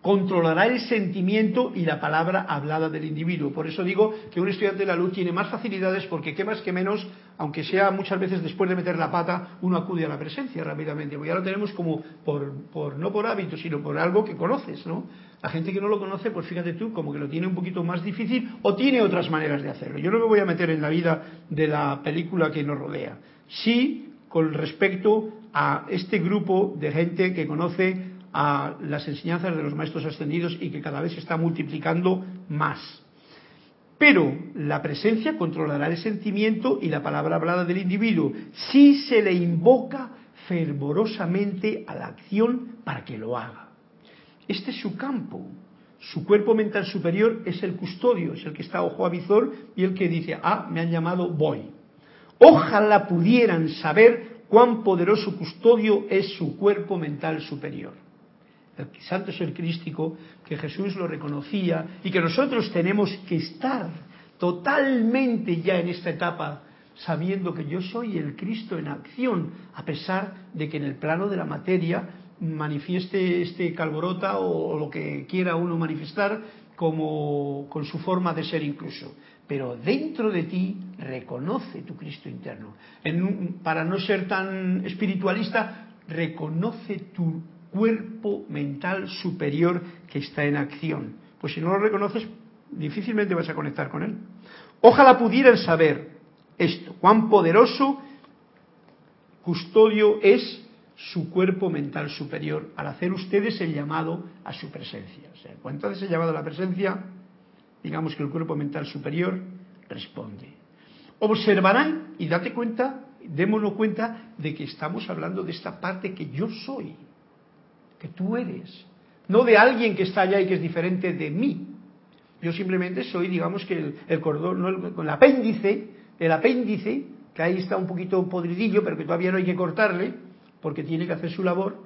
controlará el sentimiento y la palabra hablada del individuo. Por eso digo que un estudiante de la luz tiene más facilidades porque qué más que menos, aunque sea muchas veces después de meter la pata, uno acude a la presencia rápidamente. Porque ya lo tenemos como por, por no por hábito, sino por algo que conoces, ¿no? La gente que no lo conoce, pues fíjate tú, como que lo tiene un poquito más difícil o tiene otras maneras de hacerlo. Yo no me voy a meter en la vida de la película que nos rodea. Sí, con respecto a este grupo de gente que conoce a las enseñanzas de los maestros ascendidos y que cada vez se está multiplicando más. Pero la presencia controlará el sentimiento y la palabra hablada del individuo si se le invoca fervorosamente a la acción para que lo haga. Este es su campo. Su cuerpo mental superior es el custodio, es el que está ojo a visor y el que dice, ah, me han llamado, voy. Ojalá pudieran saber cuán poderoso custodio es su cuerpo mental superior. El santo es el crístico, que Jesús lo reconocía y que nosotros tenemos que estar totalmente ya en esta etapa sabiendo que yo soy el Cristo en acción, a pesar de que en el plano de la materia manifieste este calborota o, lo que quiera uno manifestar como con su forma de ser incluso. Pero dentro de ti reconoce tu Cristo interno. para no ser tan espiritualista, reconoce tu cuerpo mental superior que está en acción. Pues si no lo reconoces, difícilmente vas a conectar con él. Ojalá pudieran saber esto, cuán poderoso custodio es su cuerpo mental superior al hacer ustedes el llamado a su presencia. O sea, cuando haces el llamado a la presencia, digamos que el cuerpo mental superior responde. Observarán y date cuenta, démonos cuenta de que estamos hablando de esta parte que yo soy, que tú eres, no de alguien que está allá y que es diferente de mí. Yo simplemente soy, digamos que el, cordón, no el, el apéndice, el apéndice, que ahí está un poquito podridillo, pero que todavía no hay que cortarle, porque tiene que hacer su labor.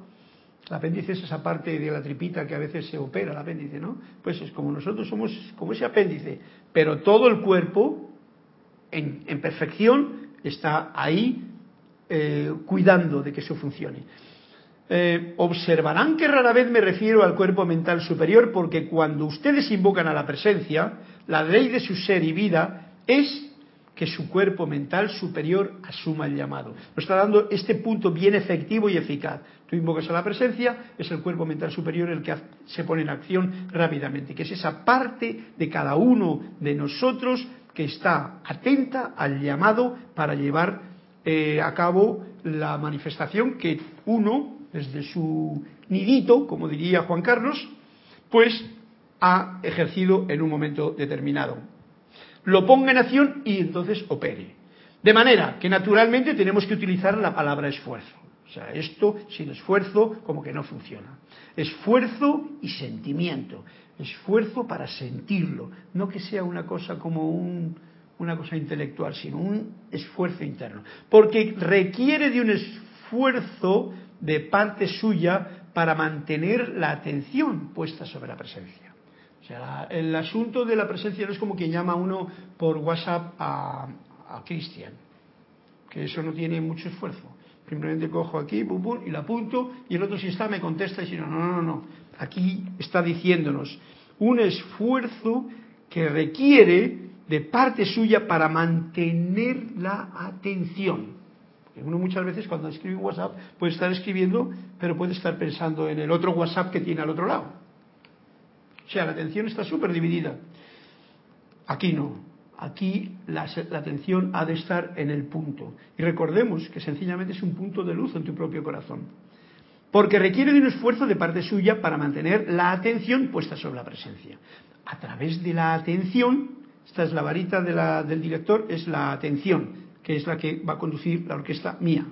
El apéndice es esa parte de la tripita que a veces se opera, el apéndice, ¿no? Pues es como nosotros somos como ese apéndice, pero todo el cuerpo, en, perfección, está ahí eh, cuidando de que eso funcione. Eh, observarán que rara vez me refiero al cuerpo mental superior porque cuando ustedes invocan a la presencia, la ley de su ser y vida es que su cuerpo mental superior asuma el llamado. Nos está dando este punto bien efectivo y eficaz. Tú invocas a la presencia, es el cuerpo mental superior el que se pone en acción rápidamente, que es esa parte de cada uno de nosotros que está atenta al llamado para llevar eh, a cabo la manifestación que uno, desde su nidito, como diría Juan Carlos, pues ha ejercido en un momento determinado lo ponga en acción y entonces opere. De manera que naturalmente tenemos que utilizar la palabra esfuerzo. O sea, esto sin esfuerzo como que no funciona. Esfuerzo y sentimiento. Esfuerzo para sentirlo. No que sea una cosa como una cosa intelectual, sino un esfuerzo interno. Porque requiere de un esfuerzo de parte suya para mantener la atención puesta sobre la presencia el asunto de la presencia no es como quien llama uno por WhatsApp a, a Cristian, que eso no tiene mucho esfuerzo. Simplemente cojo aquí, y la apunto, y el otro si está me contesta y si no, no, no, no. Aquí está diciéndonos un esfuerzo que requiere de parte suya para mantener la atención. uno muchas veces cuando escribe WhatsApp puede estar escribiendo, pero puede estar pensando en el otro WhatsApp que tiene al otro lado. O sea, la atención está súper dividida. Aquí no. Aquí la, atención ha de estar en el punto. Y recordemos que sencillamente es un punto de luz en tu propio corazón. Porque requiere de un esfuerzo de parte suya para mantener la atención puesta sobre la presencia. A través de la atención, esta es la varita del director, es la atención, que es la que va a conducir la orquesta mía.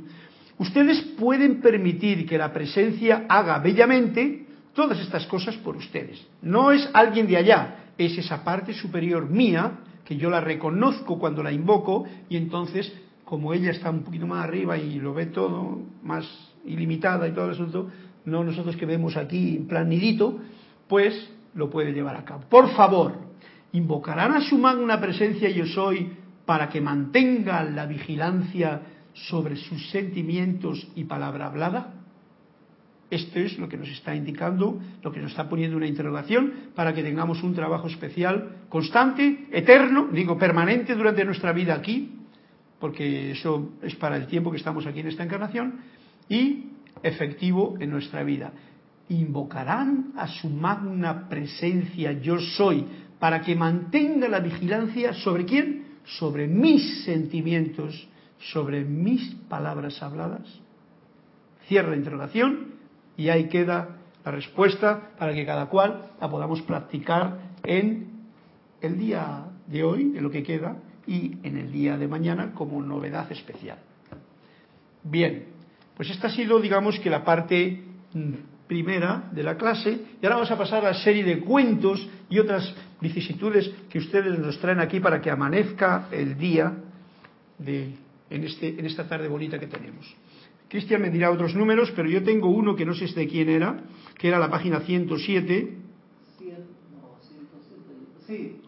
Ustedes pueden permitir que la presencia haga bellamente todas estas cosas por ustedes. No es alguien de allá, es esa parte superior mía que yo la reconozco cuando la invoco y entonces como ella está un poquito más arriba y lo ve todo más ilimitada y todo el asunto, no nosotros que vemos aquí en plan nidito, pues lo puede llevar a cabo. Por favor, invocarán a su magna presencia yo soy para que mantenga la vigilancia sobre sus sentimientos y palabra hablada. Esto es lo que nos está indicando, lo que nos está poniendo una interrogación para que tengamos un trabajo especial, constante, eterno, digo permanente durante nuestra vida aquí, porque eso es para el tiempo que estamos aquí en esta encarnación, y efectivo en nuestra vida. Invocarán a su magna presencia yo soy para que mantenga la vigilancia sobre quién? Sobre mis sentimientos, sobre mis palabras habladas. Cierra la interrogación y ahí queda la respuesta para que cada cual la podamos practicar en el día de hoy, en lo que queda, y en el día de mañana como novedad especial. Bien, pues esta ha sido, digamos que la parte mm, primera de la clase y ahora vamos a pasar a la serie de cuentos y otras vicisitudes que ustedes nos traen aquí para que amanezca el día de, en, este, en esta tarde bonita que tenemos. Cristian me dirá otros números, pero yo tengo uno que no sé de quién era, que era la página 107. Sí,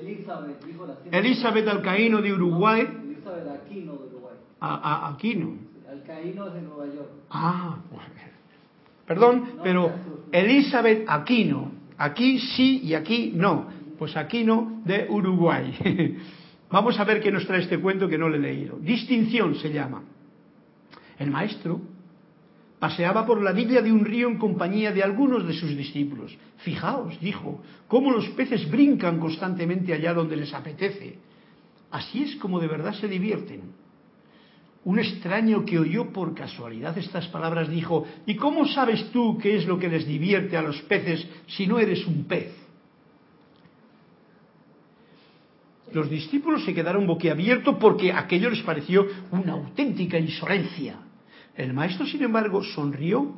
Elizabeth, dijo la Elizabeth Alcaíno de Uruguay. Elizabeth Aquino de Uruguay. A, a, Aquino. Alcaíno es de Nueva York. Ah, perdón, pero Elizabeth Aquino. Aquí sí y aquí no. Pues Aquino de Uruguay. Vamos a ver qué nos trae este cuento que no le he leído. Distinción se llama. El maestro paseaba por la orilla de un río en compañía de algunos de sus discípulos. Fijaos, dijo, cómo los peces brincan constantemente allá donde les apetece. Así es como de verdad se divierten. Un extraño que oyó por casualidad estas palabras dijo, ¿y cómo sabes tú qué es lo que les divierte a los peces si no eres un pez? Los discípulos se quedaron boquiabiertos porque aquello les pareció una auténtica insolencia. El maestro, sin embargo, sonrió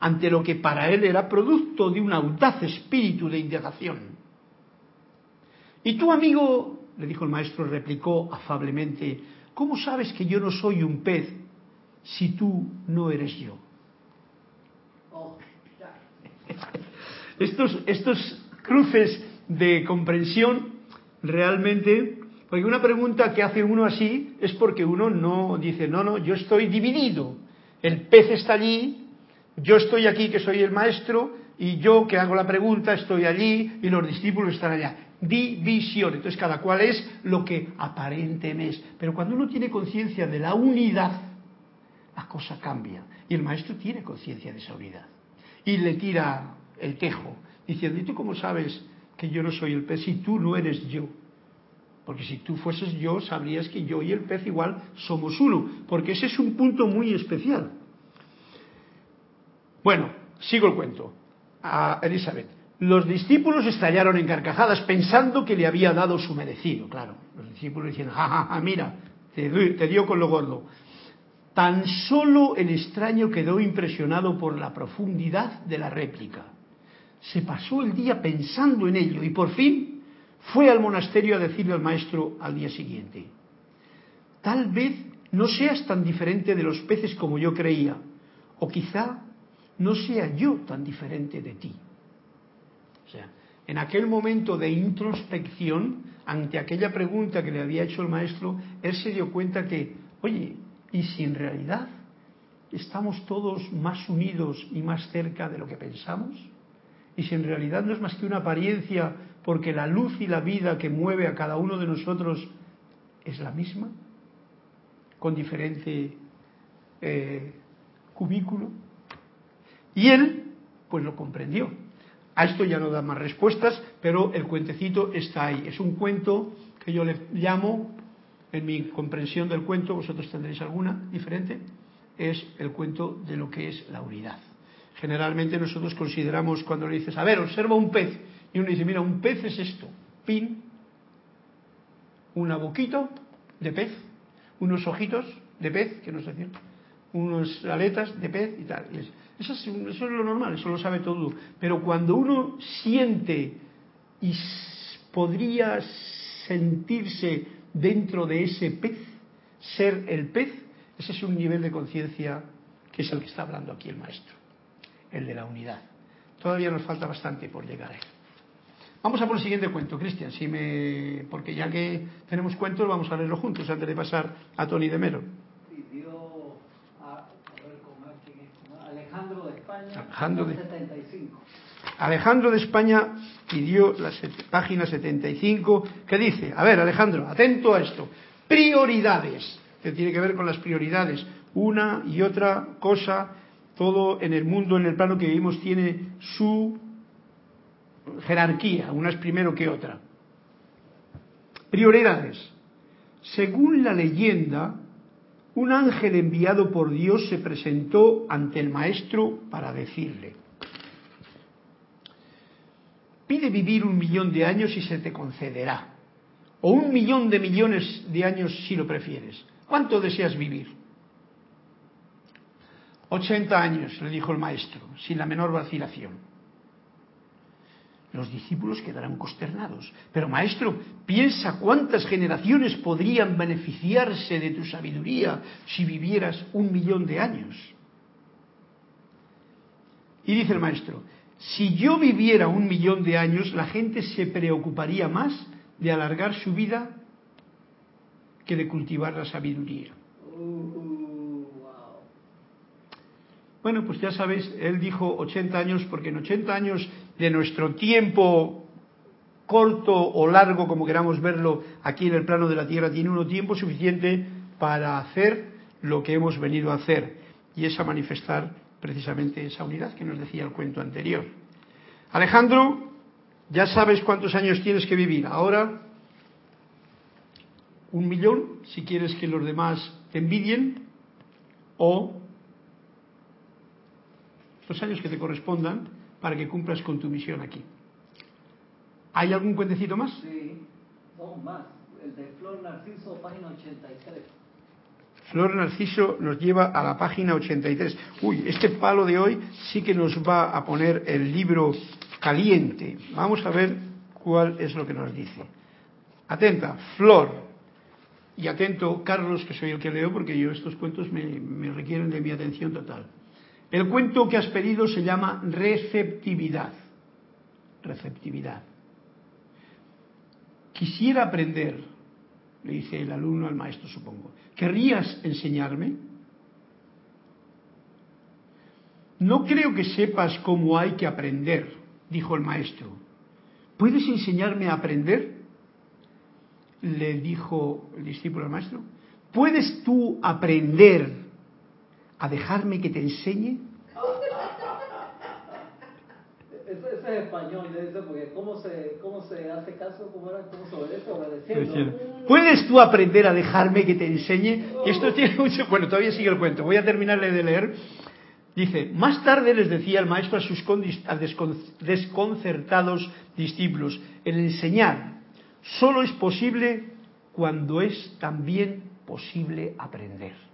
ante lo que para él era producto de un audaz espíritu de indagación. Y tu amigo, le dijo el maestro, replicó afablemente, ¿cómo sabes que yo no soy un pez si tú no eres yo? estos, estos cruces de comprensión realmente porque una pregunta que hace uno así es porque uno no dice, no, no, yo estoy dividido. El pez está allí, yo estoy aquí que soy el maestro y yo que hago la pregunta estoy allí y los discípulos están allá. División. Entonces cada cual es lo que aparentemente es. Pero cuando uno tiene conciencia de la unidad, la cosa cambia. Y el maestro tiene conciencia de esa unidad. Y le tira el quejo, diciendo, ¿y tú cómo sabes que yo no soy el pez si tú no eres yo? Porque si tú fueses yo, sabrías que yo y el pez igual somos uno, porque ese es un punto muy especial. Bueno, sigo el cuento. A Elizabeth. Los discípulos estallaron en carcajadas pensando que le había dado su merecido, claro. Los discípulos decían, ja, mira, te, te dio con lo gordo. Tan solo el extraño quedó impresionado por la profundidad de la réplica. Se pasó el día pensando en ello y por fin fue al monasterio a decirle al maestro al día siguiente, tal vez no seas tan diferente de los peces como yo creía, o quizá no sea yo tan diferente de ti. O sea, en aquel momento de introspección, ante aquella pregunta que le había hecho el maestro, él se dio cuenta que, oye, ¿y si en realidad estamos todos más unidos y más cerca de lo que pensamos? ¿Y si en realidad no es más que una apariencia porque la luz y la vida que mueve a cada uno de nosotros es la misma, con diferente eh, cubículo. Y él, pues lo comprendió. A esto ya no da más respuestas, pero el cuentecito está ahí. Es un cuento que yo le llamo, en mi comprensión del cuento, vosotros tendréis alguna diferente, es el cuento de lo que es la unidad. Generalmente nosotros consideramos cuando le dices, a ver, observa un pez, y uno dice, mira, un pez es esto, pin, una boquita de pez, unos ojitos de pez, que no sé decir, unas aletas de pez y tal. Eso es, eso es lo normal, eso lo sabe todo. Pero cuando uno siente y podría sentirse dentro de ese pez, ser el pez, ese es un nivel de conciencia que es el que está hablando aquí el maestro, el de la unidad. Todavía nos falta bastante por llegar a él. Vamos a por el siguiente cuento, Cristian, si me... porque ya que tenemos cuentos vamos a leerlo juntos antes de pasar a Tony de Mero. Alejandro de España, Alejandro de, 75. Alejandro de España pidió la página 75 que dice, a ver Alejandro, atento a esto, prioridades, que tiene que ver con las prioridades, una y otra cosa, todo en el mundo, en el plano que vivimos tiene su jerarquía, una es primero que otra. Prioridades. Según la leyenda, un ángel enviado por Dios se presentó ante el maestro para decirle, pide vivir un millón de años y se te concederá, o un millón de millones de años si lo prefieres. ¿Cuánto deseas vivir? 80 años, le dijo el maestro, sin la menor vacilación. Los discípulos quedarán consternados. Pero maestro, piensa cuántas generaciones podrían beneficiarse de tu sabiduría si vivieras un millón de años. Y dice el maestro, si yo viviera un millón de años, la gente se preocuparía más de alargar su vida que de cultivar la sabiduría. Bueno, pues ya sabéis, él dijo 80 años porque en 80 años de nuestro tiempo corto o largo, como queramos verlo aquí en el plano de la Tierra, tiene uno tiempo suficiente para hacer lo que hemos venido a hacer y es a manifestar precisamente esa unidad que nos decía el cuento anterior. Alejandro, ya sabes cuántos años tienes que vivir. Ahora, un millón, si quieres que los demás te envidien, o los años que te correspondan para que cumplas con tu misión aquí. ¿Hay algún cuentecito más? Sí, dos más. El de Flor Narciso, página 83. Flor Narciso nos lleva a la página 83. Uy, este palo de hoy sí que nos va a poner el libro caliente. Vamos a ver cuál es lo que nos dice. Atenta, Flor. Y atento, Carlos, que soy el que leo, porque yo estos cuentos me, me requieren de mi atención total. El cuento que has pedido se llama receptividad. Receptividad. Quisiera aprender, le dice el alumno al maestro, supongo. ¿Querrías enseñarme? No creo que sepas cómo hay que aprender, dijo el maestro. ¿Puedes enseñarme a aprender? Le dijo el discípulo al maestro. ¿Puedes tú aprender a dejarme que te enseñe? Ese, ese es español, porque ¿cómo se, cómo se hace caso? ¿Cómo, era? ¿Cómo se obedece? Obedeciendo. ¿Puedes tú aprender a dejarme que te enseñe? Y esto tiene mucho... Bueno, todavía sigue el cuento. Voy a terminarle de leer. Dice, más tarde les decía el maestro a sus a desconcertados discípulos, el enseñar solo es posible cuando es también posible aprender.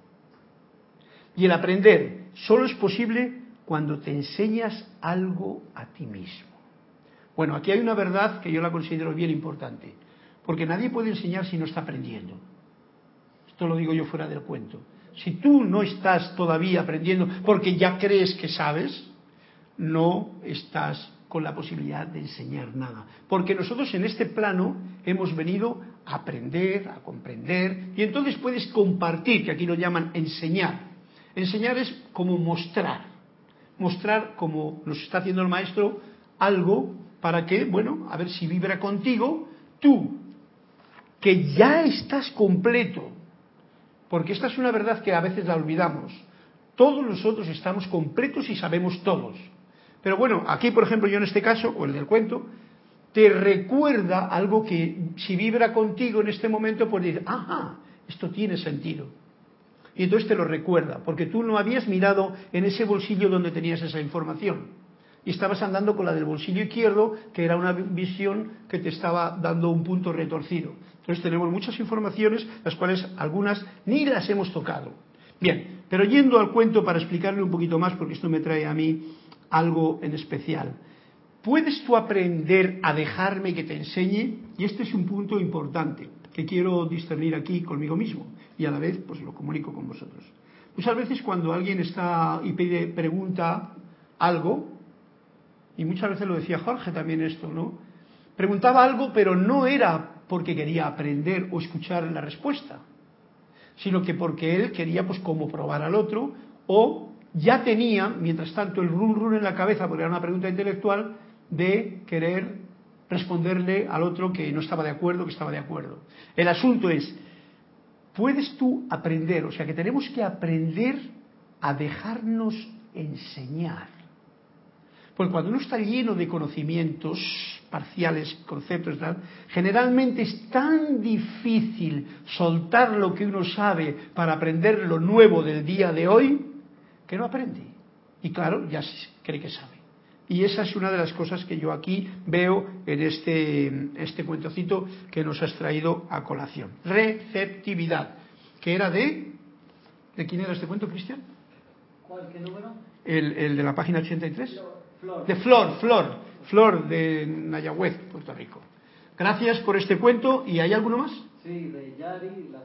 Y el aprender solo es posible cuando te enseñas algo a ti mismo. Bueno, aquí hay una verdad que yo la considero bien importante, porque nadie puede enseñar si no está aprendiendo. Esto lo digo yo fuera del cuento. Si tú no estás todavía aprendiendo porque ya crees que sabes, no estás con la posibilidad de enseñar nada. Porque nosotros en este plano hemos venido a aprender, a comprender, y entonces puedes compartir, que aquí lo llaman enseñar. Enseñar es como mostrar, mostrar como nos está haciendo el maestro algo para que, bueno, a ver si vibra contigo, tú, que ya estás completo, porque esta es una verdad que a veces la olvidamos. Todos nosotros estamos completos y sabemos todos. Pero bueno, aquí por ejemplo yo en este caso, o el del cuento, te recuerda algo que si vibra contigo en este momento, pues dices, ajá, esto tiene sentido. Y entonces te lo recuerda, porque tú no habías mirado en ese bolsillo donde tenías esa información. Y estabas andando con la del bolsillo izquierdo, que era una visión que te estaba dando un punto retorcido. Entonces tenemos muchas informaciones, las cuales algunas ni las hemos tocado. Bien, pero yendo al cuento para explicarle un poquito más, porque esto me trae a mí algo en especial. ¿Puedes tú aprender a dejarme que te enseñe? Y este es un punto importante que quiero discernir aquí conmigo mismo y a la vez pues lo comunico con vosotros. Muchas veces cuando alguien está y pide, pregunta algo, y muchas veces lo decía Jorge también esto, ¿no? Preguntaba algo, pero no era porque quería aprender o escuchar la respuesta, sino que porque él quería pues como probar al otro o ya tenía, mientras tanto, el run run en la cabeza, porque era una pregunta intelectual, de querer responderle al otro que no estaba de acuerdo, que estaba de acuerdo. El asunto es, ¿puedes tú aprender? O sea, que tenemos que aprender a dejarnos enseñar. Porque cuando uno está lleno de conocimientos parciales, conceptos, generalmente es tan difícil soltar lo que uno sabe para aprender lo nuevo del día de hoy, que no aprende. Y claro, ya cree que sabe. Y esa es una de las cosas que yo aquí veo en este, este cuentocito que nos has traído a colación. Receptividad, que era de... ¿De quién era este cuento, Cristian? ¿Cuál? ¿Qué número? El, el de la página 83. Flor. De Flor, Flor, Flor de Nayagüez, Puerto Rico. Gracias por este cuento. ¿Y hay alguno más? Sí, de Yari, la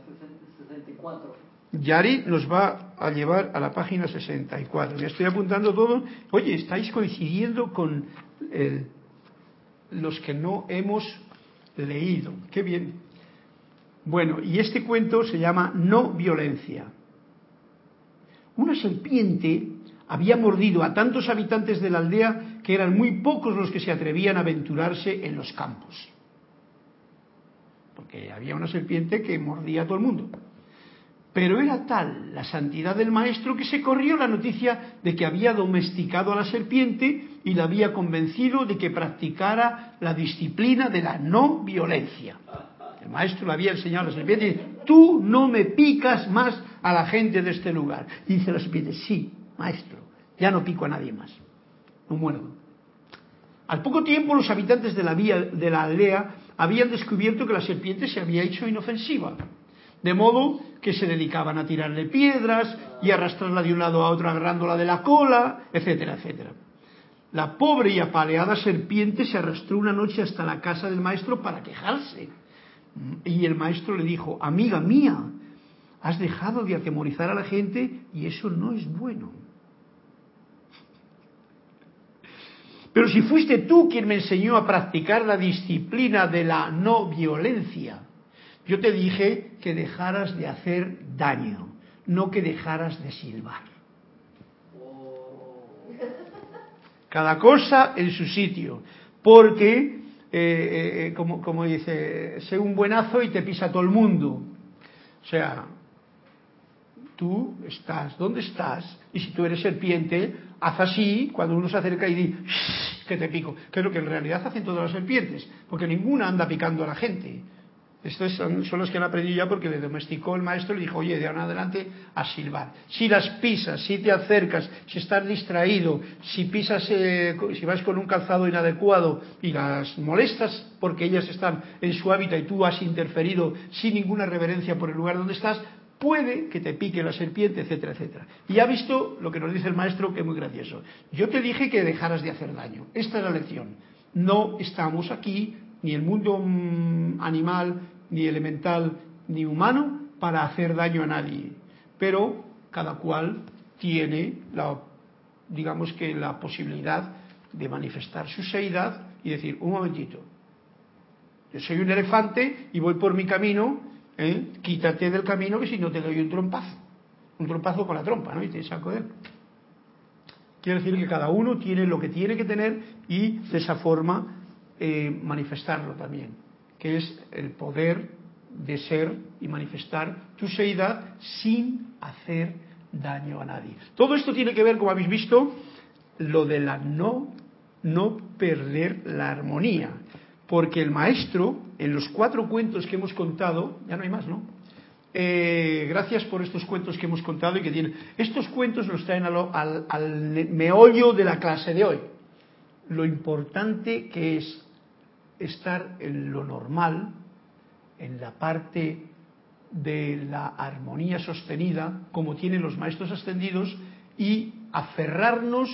64. Yari nos va a llevar a la página 64. Me estoy apuntando todo. Oye, estáis coincidiendo con los que no hemos leído. Qué bien. Bueno, y este cuento se llama No violencia. Una serpiente había mordido a tantos habitantes de la aldea que eran muy pocos los que se atrevían a aventurarse en los campos. Porque había una serpiente que mordía a todo el mundo. Pero era tal la santidad del maestro que se corrió la noticia de que había domesticado a la serpiente y la había convencido de que practicara la disciplina de la no violencia. El maestro le había enseñado a la serpiente, tú no me picas más a la gente de este lugar. Dice la serpiente, sí, maestro, ya no pico a nadie más, no muerdo. Al poco tiempo los habitantes de la, vía, de la aldea habían descubierto que la serpiente se había hecho inofensiva, de modo que se dedicaban a tirarle piedras y arrastrarla de un lado a otro agarrándola de la cola, etcétera, etcétera. La pobre y apaleada serpiente se arrastró una noche hasta la casa del maestro para quejarse. Y el maestro le dijo, amiga mía, has dejado de atemorizar a la gente y eso no es bueno. Pero si fuiste tú quien me enseñó a practicar la disciplina de la no violencia, yo te dije que dejaras de hacer daño, no que dejaras de silbar. Cada cosa en su sitio, porque, eh, eh, como, como dice, sé un buenazo y te pisa todo el mundo. O sea, tú estás donde estás y si tú eres serpiente, haz así cuando uno se acerca y di "Shh", que te pico, que es lo que en realidad hacen todas las serpientes, porque ninguna anda picando a la gente. Estos son, los que han aprendido ya porque le domesticó el maestro y le dijo, oye, de ahora en adelante a silbar. Si las pisas, si te acercas, si estás distraído, si pisas, eh, si vas con un calzado inadecuado y las molestas porque ellas están en su hábitat y tú has interferido sin ninguna reverencia por el lugar donde estás, puede que te pique la serpiente, etcétera, etcétera. Y ha visto lo que nos dice el maestro, que es muy gracioso. Yo te dije que dejaras de hacer daño. Esta es la lección. No estamos aquí, ni el mundo mm, animal, ni elemental, ni humano, para hacer daño a nadie. Pero cada cual tiene la, digamos que la posibilidad de manifestar su seidad y decir, un momentito, yo soy un elefante y voy por mi camino, ¿eh? quítate del camino que si no te doy un trompazo. Un trompazo con la trompa, ¿no? Y te saco de él. Quiere decir que cada uno tiene lo que tiene que tener y de esa forma eh, manifestarlo también, que es el poder de ser y manifestar tu seidad sin hacer daño a nadie. Todo esto tiene que ver, como habéis visto, lo de la no, no perder la armonía. Porque el maestro, en los cuatro cuentos que hemos contado, ya no hay más, ¿no? Eh, gracias por estos cuentos que hemos contado y que tienen. Estos cuentos nos traen al, al, al meollo de la clase de hoy. Lo importante que es estar en lo normal, en la parte de la armonía sostenida, como tienen los maestros ascendidos, y aferrarnos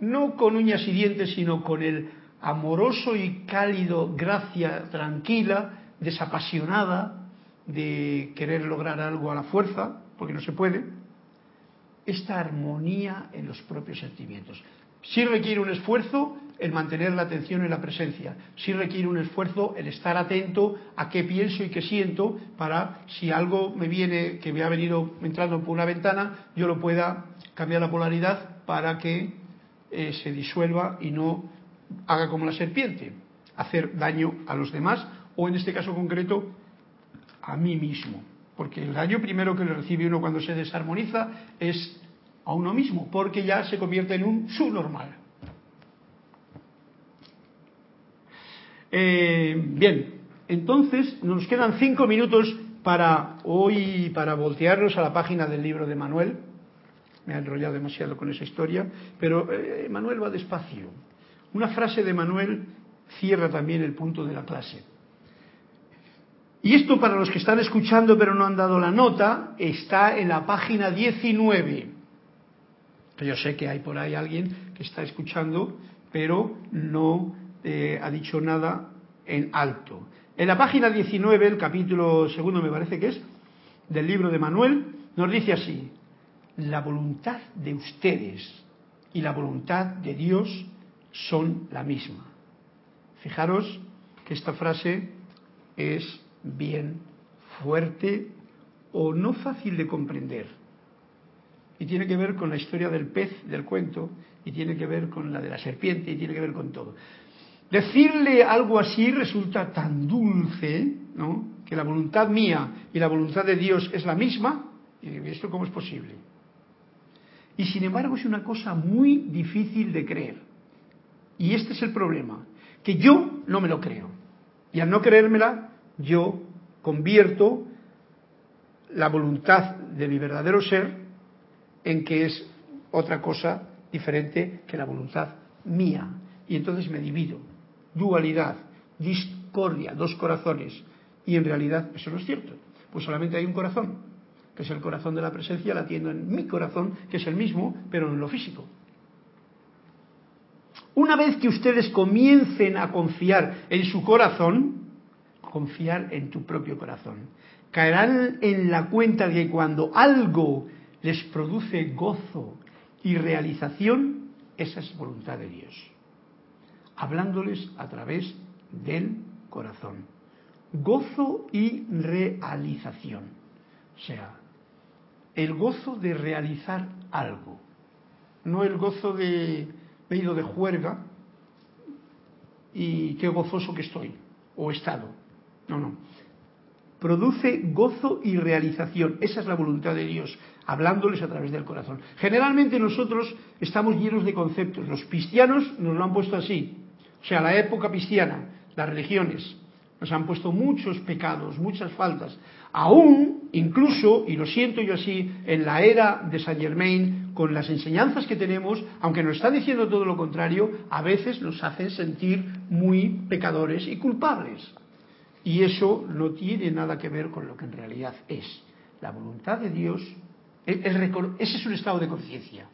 no con uñas y dientes, sino con el amoroso y cálido gracia tranquila, desapasionada, de querer lograr algo a la fuerza, porque no se puede, esta armonía en los propios sentimientos. Sí requiere un esfuerzo el mantener la atención en la presencia, sí requiere un esfuerzo el estar atento a qué pienso y qué siento para si algo me viene, que me ha venido entrando por una ventana, yo lo pueda cambiar la polaridad para que eh, se disuelva y no haga como la serpiente, hacer daño a los demás o en este caso concreto a mí mismo. Porque el daño primero que le recibe uno cuando se desarmoniza es a uno mismo, porque ya se convierte en un subnormal. Eh, bien, entonces nos quedan cinco minutos para hoy, para voltearnos a la página del libro de Manuel. Me ha enrollado demasiado con esa historia, pero eh, Manuel va despacio. Una frase de Manuel cierra también el punto de la clase. Y esto para los que están escuchando pero no han dado la nota, está en la página 19. Yo sé que hay por ahí alguien que está escuchando, pero no eh, ha dicho nada en alto. En la página 19, el capítulo segundo me parece que es, del libro de Manuel, nos dice así, la voluntad de ustedes y la voluntad de Dios son la misma. Fijaros que esta frase es bien fuerte o no fácil de comprender. Y tiene que ver con la historia del pez del cuento, y tiene que ver con la de la serpiente, y tiene que ver con todo. Decirle algo así resulta tan dulce, ¿no? Que la voluntad mía y la voluntad de Dios es la misma. ¿Y esto cómo es posible? Y sin embargo es una cosa muy difícil de creer. Y este es el problema, que yo no me lo creo. Y al no creérmela, yo convierto la voluntad de mi verdadero ser en que es otra cosa diferente que la voluntad mía. Y entonces me divido. Dualidad, discordia, dos corazones. Y en realidad eso no es cierto. Pues solamente hay un corazón, que es el corazón de la presencia, latiendo en mi corazón, que es el mismo, pero en lo físico. Una vez que ustedes comiencen a confiar en su corazón, confiar en tu propio corazón, caerán en la cuenta de que cuando algo les produce gozo y realización, esa es voluntad de Dios, hablándoles a través del corazón. Gozo y realización. O sea, el gozo de realizar algo, no el gozo de he ido de juerga y qué gozoso que estoy, o estado. No, no. Produce gozo y realización. Esa es la voluntad de Dios, hablándoles a través del corazón. Generalmente nosotros estamos llenos de conceptos. Los cristianos nos lo han puesto así. O sea, la época cristiana, las religiones, nos han puesto muchos pecados, muchas faltas. Aún, incluso, y lo siento yo así, en la era de Saint Germain, con las enseñanzas que tenemos, aunque nos está diciendo todo lo contrario, a veces nos hacen sentir muy pecadores y culpables. Y eso no tiene nada que ver con lo que en realidad es. La voluntad de Dios, ese es un estado de conciencia.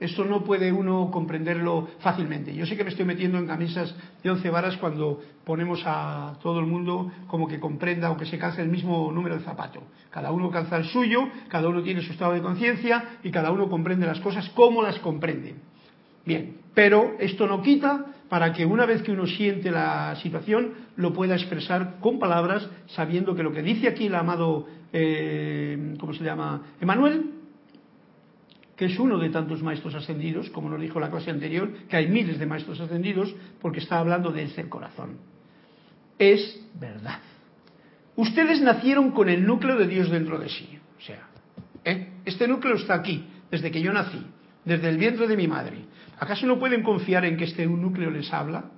Esto no puede uno comprenderlo fácilmente. Yo sé que me estoy metiendo en camisas de once varas cuando ponemos a todo el mundo como que comprenda o que se calce el mismo número de zapato. Cada uno calza el suyo, cada uno tiene su estado de conciencia y cada uno comprende las cosas como las comprende. Bien, pero esto no quita para que una vez que uno siente la situación lo pueda expresar con palabras, sabiendo que lo que dice aquí el amado, eh, ¿cómo se llama? Emanuel, que es uno de tantos maestros ascendidos, como nos dijo la clase anterior, que hay miles de maestros ascendidos, porque está hablando de ese corazón. Es verdad. Ustedes nacieron con el núcleo de Dios dentro de sí. O sea, ¿eh? este núcleo está aquí, desde que yo nací, desde el vientre de mi madre. ¿Acaso no pueden confiar en que este núcleo les habla?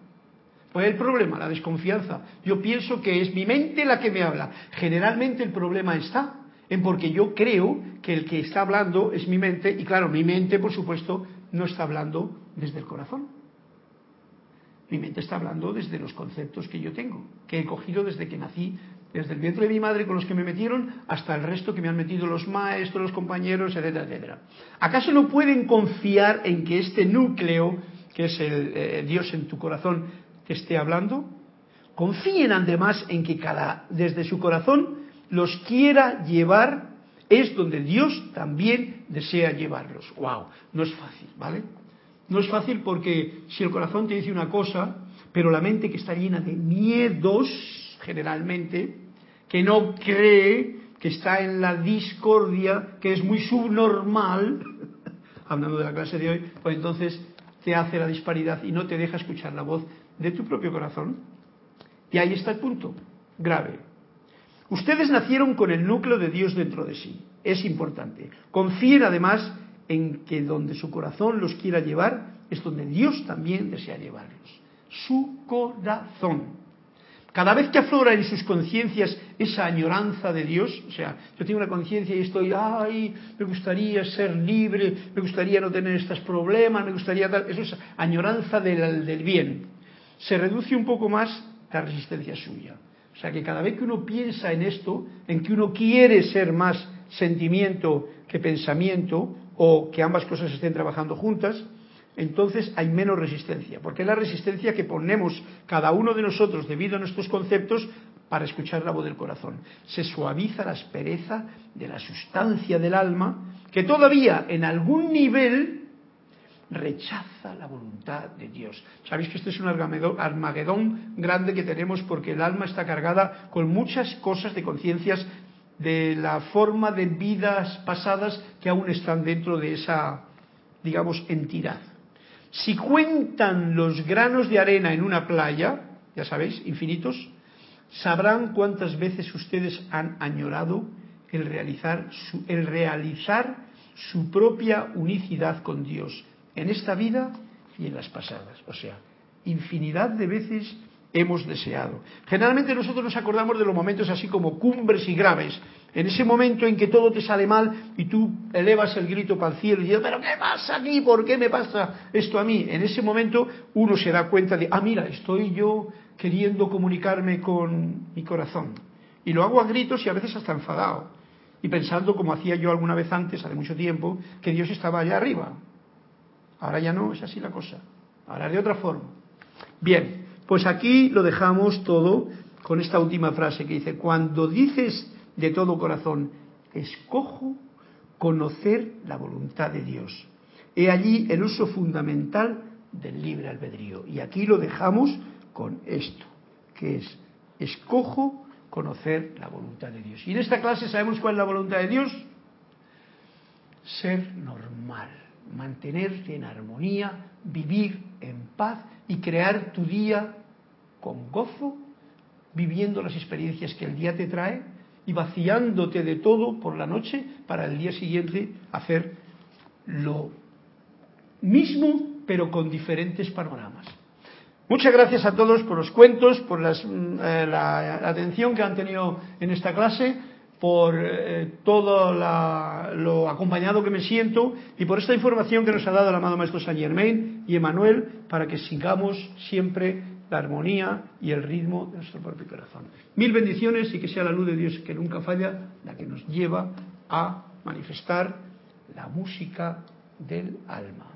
Pues el problema, la desconfianza. Yo pienso que es mi mente la que me habla. Generalmente el problema está en porque yo creo que el que está hablando es mi mente y claro, mi mente por supuesto no está hablando desde el corazón. Mi mente está hablando desde los conceptos que yo tengo, que he cogido desde que nací, desde el vientre de mi madre con los que me metieron hasta el resto que me han metido los maestros, los compañeros, etcétera, etcétera. ¿Acaso no pueden confiar en que este núcleo, que es el eh, Dios en tu corazón, te esté hablando? Confíen además en que cada, desde su corazón los quiera llevar, es donde Dios también desea llevarlos. ¡Wow! No es fácil, ¿vale? No es fácil porque si el corazón te dice una cosa, pero la mente que está llena de miedos, generalmente, que no cree, que está en la discordia, que es muy subnormal, hablando de la clase de hoy, pues entonces te hace la disparidad y no te deja escuchar la voz de tu propio corazón. Y ahí está el punto, grave. Ustedes nacieron con el núcleo de Dios dentro de sí. Es importante. Confíen además en que donde su corazón los quiera llevar es donde Dios también desea llevarlos. Su corazón. Cada vez que aflora en sus conciencias esa añoranza de Dios, o sea, yo tengo una conciencia y estoy, ay, me gustaría ser libre, me gustaría no tener estos problemas, me gustaría dar, eso es añoranza del, del bien. Se reduce un poco más la resistencia suya. O sea que cada vez que uno piensa en esto, en que uno quiere ser más sentimiento que pensamiento, o que ambas cosas estén trabajando juntas, entonces hay menos resistencia, porque es la resistencia que ponemos cada uno de nosotros debido a nuestros conceptos para escuchar la voz del corazón. Se suaviza la aspereza de la sustancia del alma que todavía en algún nivel rechaza la voluntad de Dios. Sabéis que este es un armagedón grande que tenemos porque el alma está cargada con muchas cosas de conciencias de la forma de vidas pasadas que aún están dentro de esa, digamos, entidad. Si cuentan los granos de arena en una playa, ya sabéis, infinitos, sabrán cuántas veces ustedes han añorado el realizar su, el realizar su propia unicidad con Dios en esta vida y en las pasadas. O sea, infinidad de veces hemos deseado. Generalmente nosotros nos acordamos de los momentos así como cumbres y graves, en ese momento en que todo te sale mal y tú elevas el grito para el cielo y dices, pero ¿qué pasa aquí? ¿Por qué me pasa esto a mí? En ese momento uno se da cuenta de, ah, mira, estoy yo queriendo comunicarme con mi corazón. Y lo hago a gritos y a veces hasta enfadado. Y pensando, como hacía yo alguna vez antes, hace mucho tiempo, que Dios estaba allá arriba. Ahora ya no, es así la cosa. Ahora de otra forma. Bien, pues aquí lo dejamos todo con esta última frase que dice, cuando dices de todo corazón, escojo conocer la voluntad de Dios. He allí el uso fundamental del libre albedrío. Y aquí lo dejamos con esto, que es, escojo conocer la voluntad de Dios. Y en esta clase sabemos cuál es la voluntad de Dios. Ser normal, mantenerte en armonía, vivir en paz y crear tu día con gozo, viviendo las experiencias que el día te trae y vaciándote de todo por la noche para el día siguiente hacer lo mismo pero con diferentes panoramas. Muchas gracias a todos por los cuentos, por mm, eh, la atención que han tenido en esta clase, por eh, todo lo acompañado que me siento y por esta información que nos ha dado el amado Maestro Saint Germain y Emanuel para que sigamos siempre la armonía y el ritmo de nuestro propio corazón. Mil bendiciones y que sea la luz de Dios que nunca falla la que nos lleva a manifestar la música del alma.